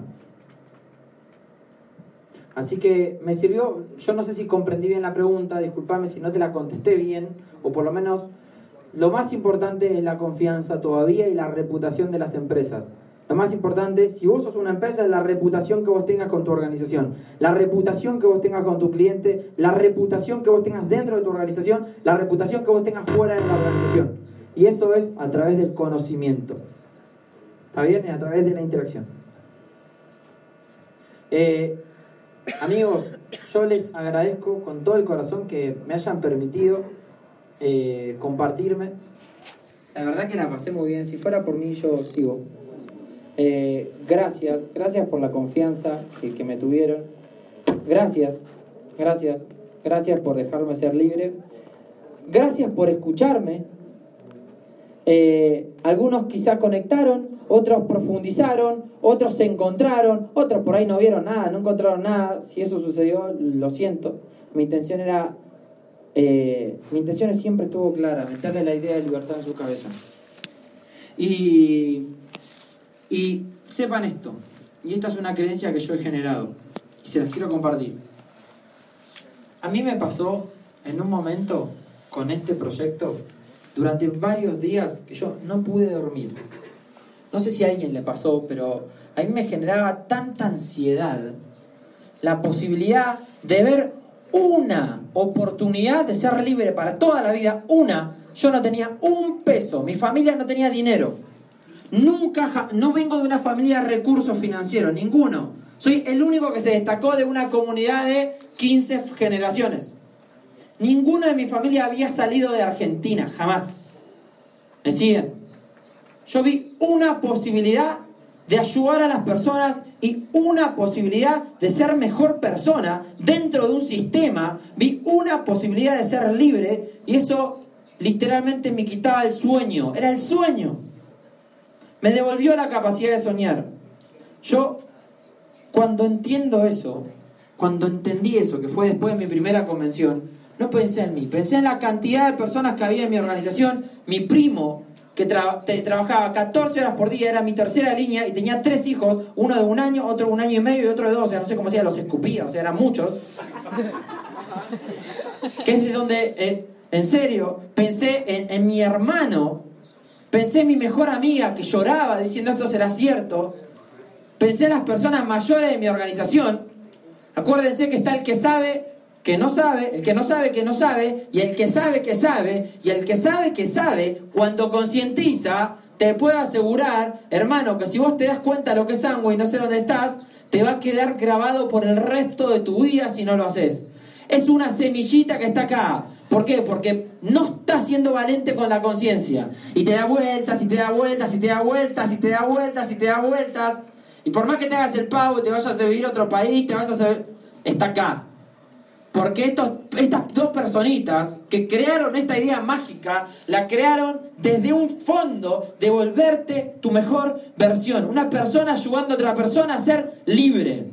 Speaker 1: Así que me sirvió, yo no sé si comprendí bien la pregunta, discúlpame si no te la contesté bien, o por lo menos lo más importante es la confianza todavía y la reputación de las empresas. Lo más importante, si vos sos una empresa, es la reputación que vos tengas con tu organización, la reputación que vos tengas con tu cliente, la reputación que vos tengas dentro de tu organización, la reputación que vos tengas fuera de la organización. Y eso es a través del conocimiento. ¿Está bien? Y a través de la interacción. Eh, amigos, yo les agradezco con todo el corazón que me hayan permitido eh, compartirme. La verdad que la pasé muy bien. Si fuera por mí, yo sigo. Eh, gracias, gracias por la confianza que, me tuvieron. Gracias, gracias, gracias por dejarme ser libre. Gracias por escucharme. Eh, algunos quizá conectaron, otros profundizaron, otros se encontraron, otros por ahí no vieron nada, no encontraron nada. Si eso sucedió, lo siento. Mi intención era eh, mi intención siempre estuvo clara, meterle la idea de libertad en su cabeza. Y, y sepan esto, y esta es una creencia que yo he generado, y se las quiero compartir. A mí me pasó en un momento con este proyecto, durante varios días, que yo no pude dormir. No sé si a alguien le pasó, pero a mí me generaba tanta ansiedad la posibilidad de ver una oportunidad de ser libre para toda la vida, una, yo no tenía un peso, mi familia no tenía dinero. Nunca, no vengo de una familia de recursos financieros, ninguno. Soy el único que se destacó de una comunidad de 15 generaciones. Ninguno de mi familia había salido de Argentina, jamás. ¿Me siguen? Yo vi una posibilidad de ayudar a las personas y una posibilidad de ser mejor persona dentro de un sistema, vi una posibilidad de ser libre y eso literalmente me quitaba el sueño, era el sueño. Me devolvió la capacidad de soñar. Yo, cuando entiendo eso, cuando entendí eso, que fue después de mi primera convención, no pensé en mí, pensé en la cantidad de personas que había en mi organización, mi primo, que trabajaba 14 horas por día, era mi tercera línea y tenía tres hijos, uno de un año, otro de un año y medio y otro de dos, o sea, no sé cómo se los escupía, o sea, eran muchos. que es de donde, eh, en serio, pensé en, en mi hermano, pensé en mi mejor amiga que lloraba diciendo esto será cierto, pensé en las personas mayores de mi organización, acuérdense que está el que sabe que no sabe, el que no sabe que no sabe, y el que sabe que sabe, y el que sabe que sabe, cuando concientiza, te puedo asegurar, hermano, que si vos te das cuenta de lo que es sangre y no sé dónde estás, te va a quedar grabado por el resto de tu vida si no lo haces. Es una semillita que está acá. ¿Por qué? Porque no estás siendo valente con la conciencia. Y te da vueltas, y te da vueltas, y te da vueltas, y te da vueltas, y te da vueltas. Y por más que te hagas el pago te vayas a vivir a otro país, te vas a hacer... Está acá. Porque estos, estas dos personitas que crearon esta idea mágica, la crearon desde un fondo de volverte tu mejor versión. Una persona ayudando a otra persona a ser libre.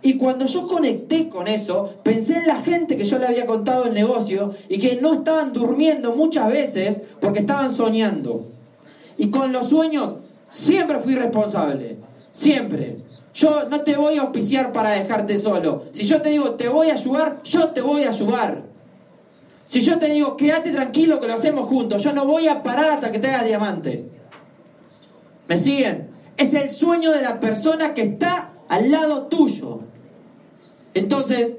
Speaker 1: Y cuando yo conecté con eso, pensé en la gente que yo le había contado el negocio y que no estaban durmiendo muchas veces porque estaban soñando. Y con los sueños siempre fui responsable. Siempre. Yo no te voy a auspiciar para dejarte solo. Si yo te digo te voy a ayudar, yo te voy a ayudar. Si yo te digo quédate tranquilo que lo hacemos juntos, yo no voy a parar hasta que te hagas diamante. ¿Me siguen? es el sueño de la persona que está al lado tuyo. Entonces,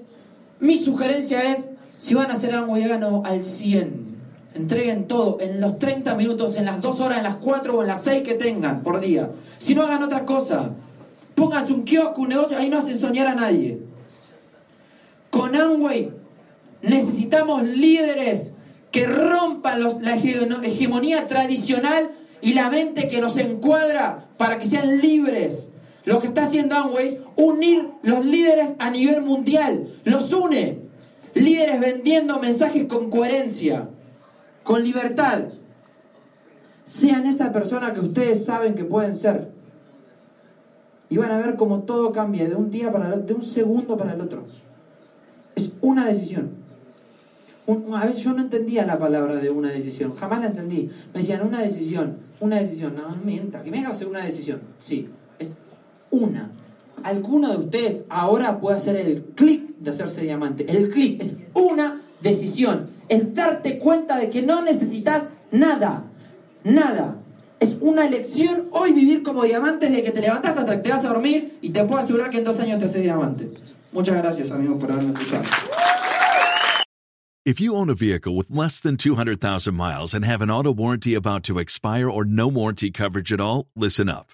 Speaker 1: mi sugerencia es, si van a hacer algo, háganlo al 100. Entreguen todo en los 30 minutos, en las 2 horas, en las 4 o en las 6 que tengan por día. Si no hagan otra cosa, pónganse un kiosco, un negocio, ahí no hacen soñar a nadie. Con Amway necesitamos líderes que rompan la hegemonía tradicional y la mente que nos encuadra para que sean libres. Lo que está haciendo Amway es unir los líderes a nivel mundial. Los une. Líderes vendiendo mensajes con coherencia, con libertad. Sean esa persona que ustedes saben que pueden ser. Y van a ver cómo todo cambia de un día para el otro, de un segundo para el otro. Es una decisión. a veces yo no entendía la palabra de una decisión, jamás la entendí. Me decían una decisión, una decisión. No, mienta, que me haga hacer una decisión. Sí, es una. Alguno de ustedes ahora puede hacer el clic de hacerse diamante. El clic es una decisión. Es darte cuenta de que no necesitas nada. Nada. Es una elección hoy vivir como diamante desde que te levantas hasta que te vas a dormir y te puedo asegurar que en dos años te haces diamante. Muchas gracias amigos por haberme escuchado.
Speaker 9: If you own a vehicle with less than 200,000 miles and have an auto warranty about to expire or no warranty coverage at all, listen up.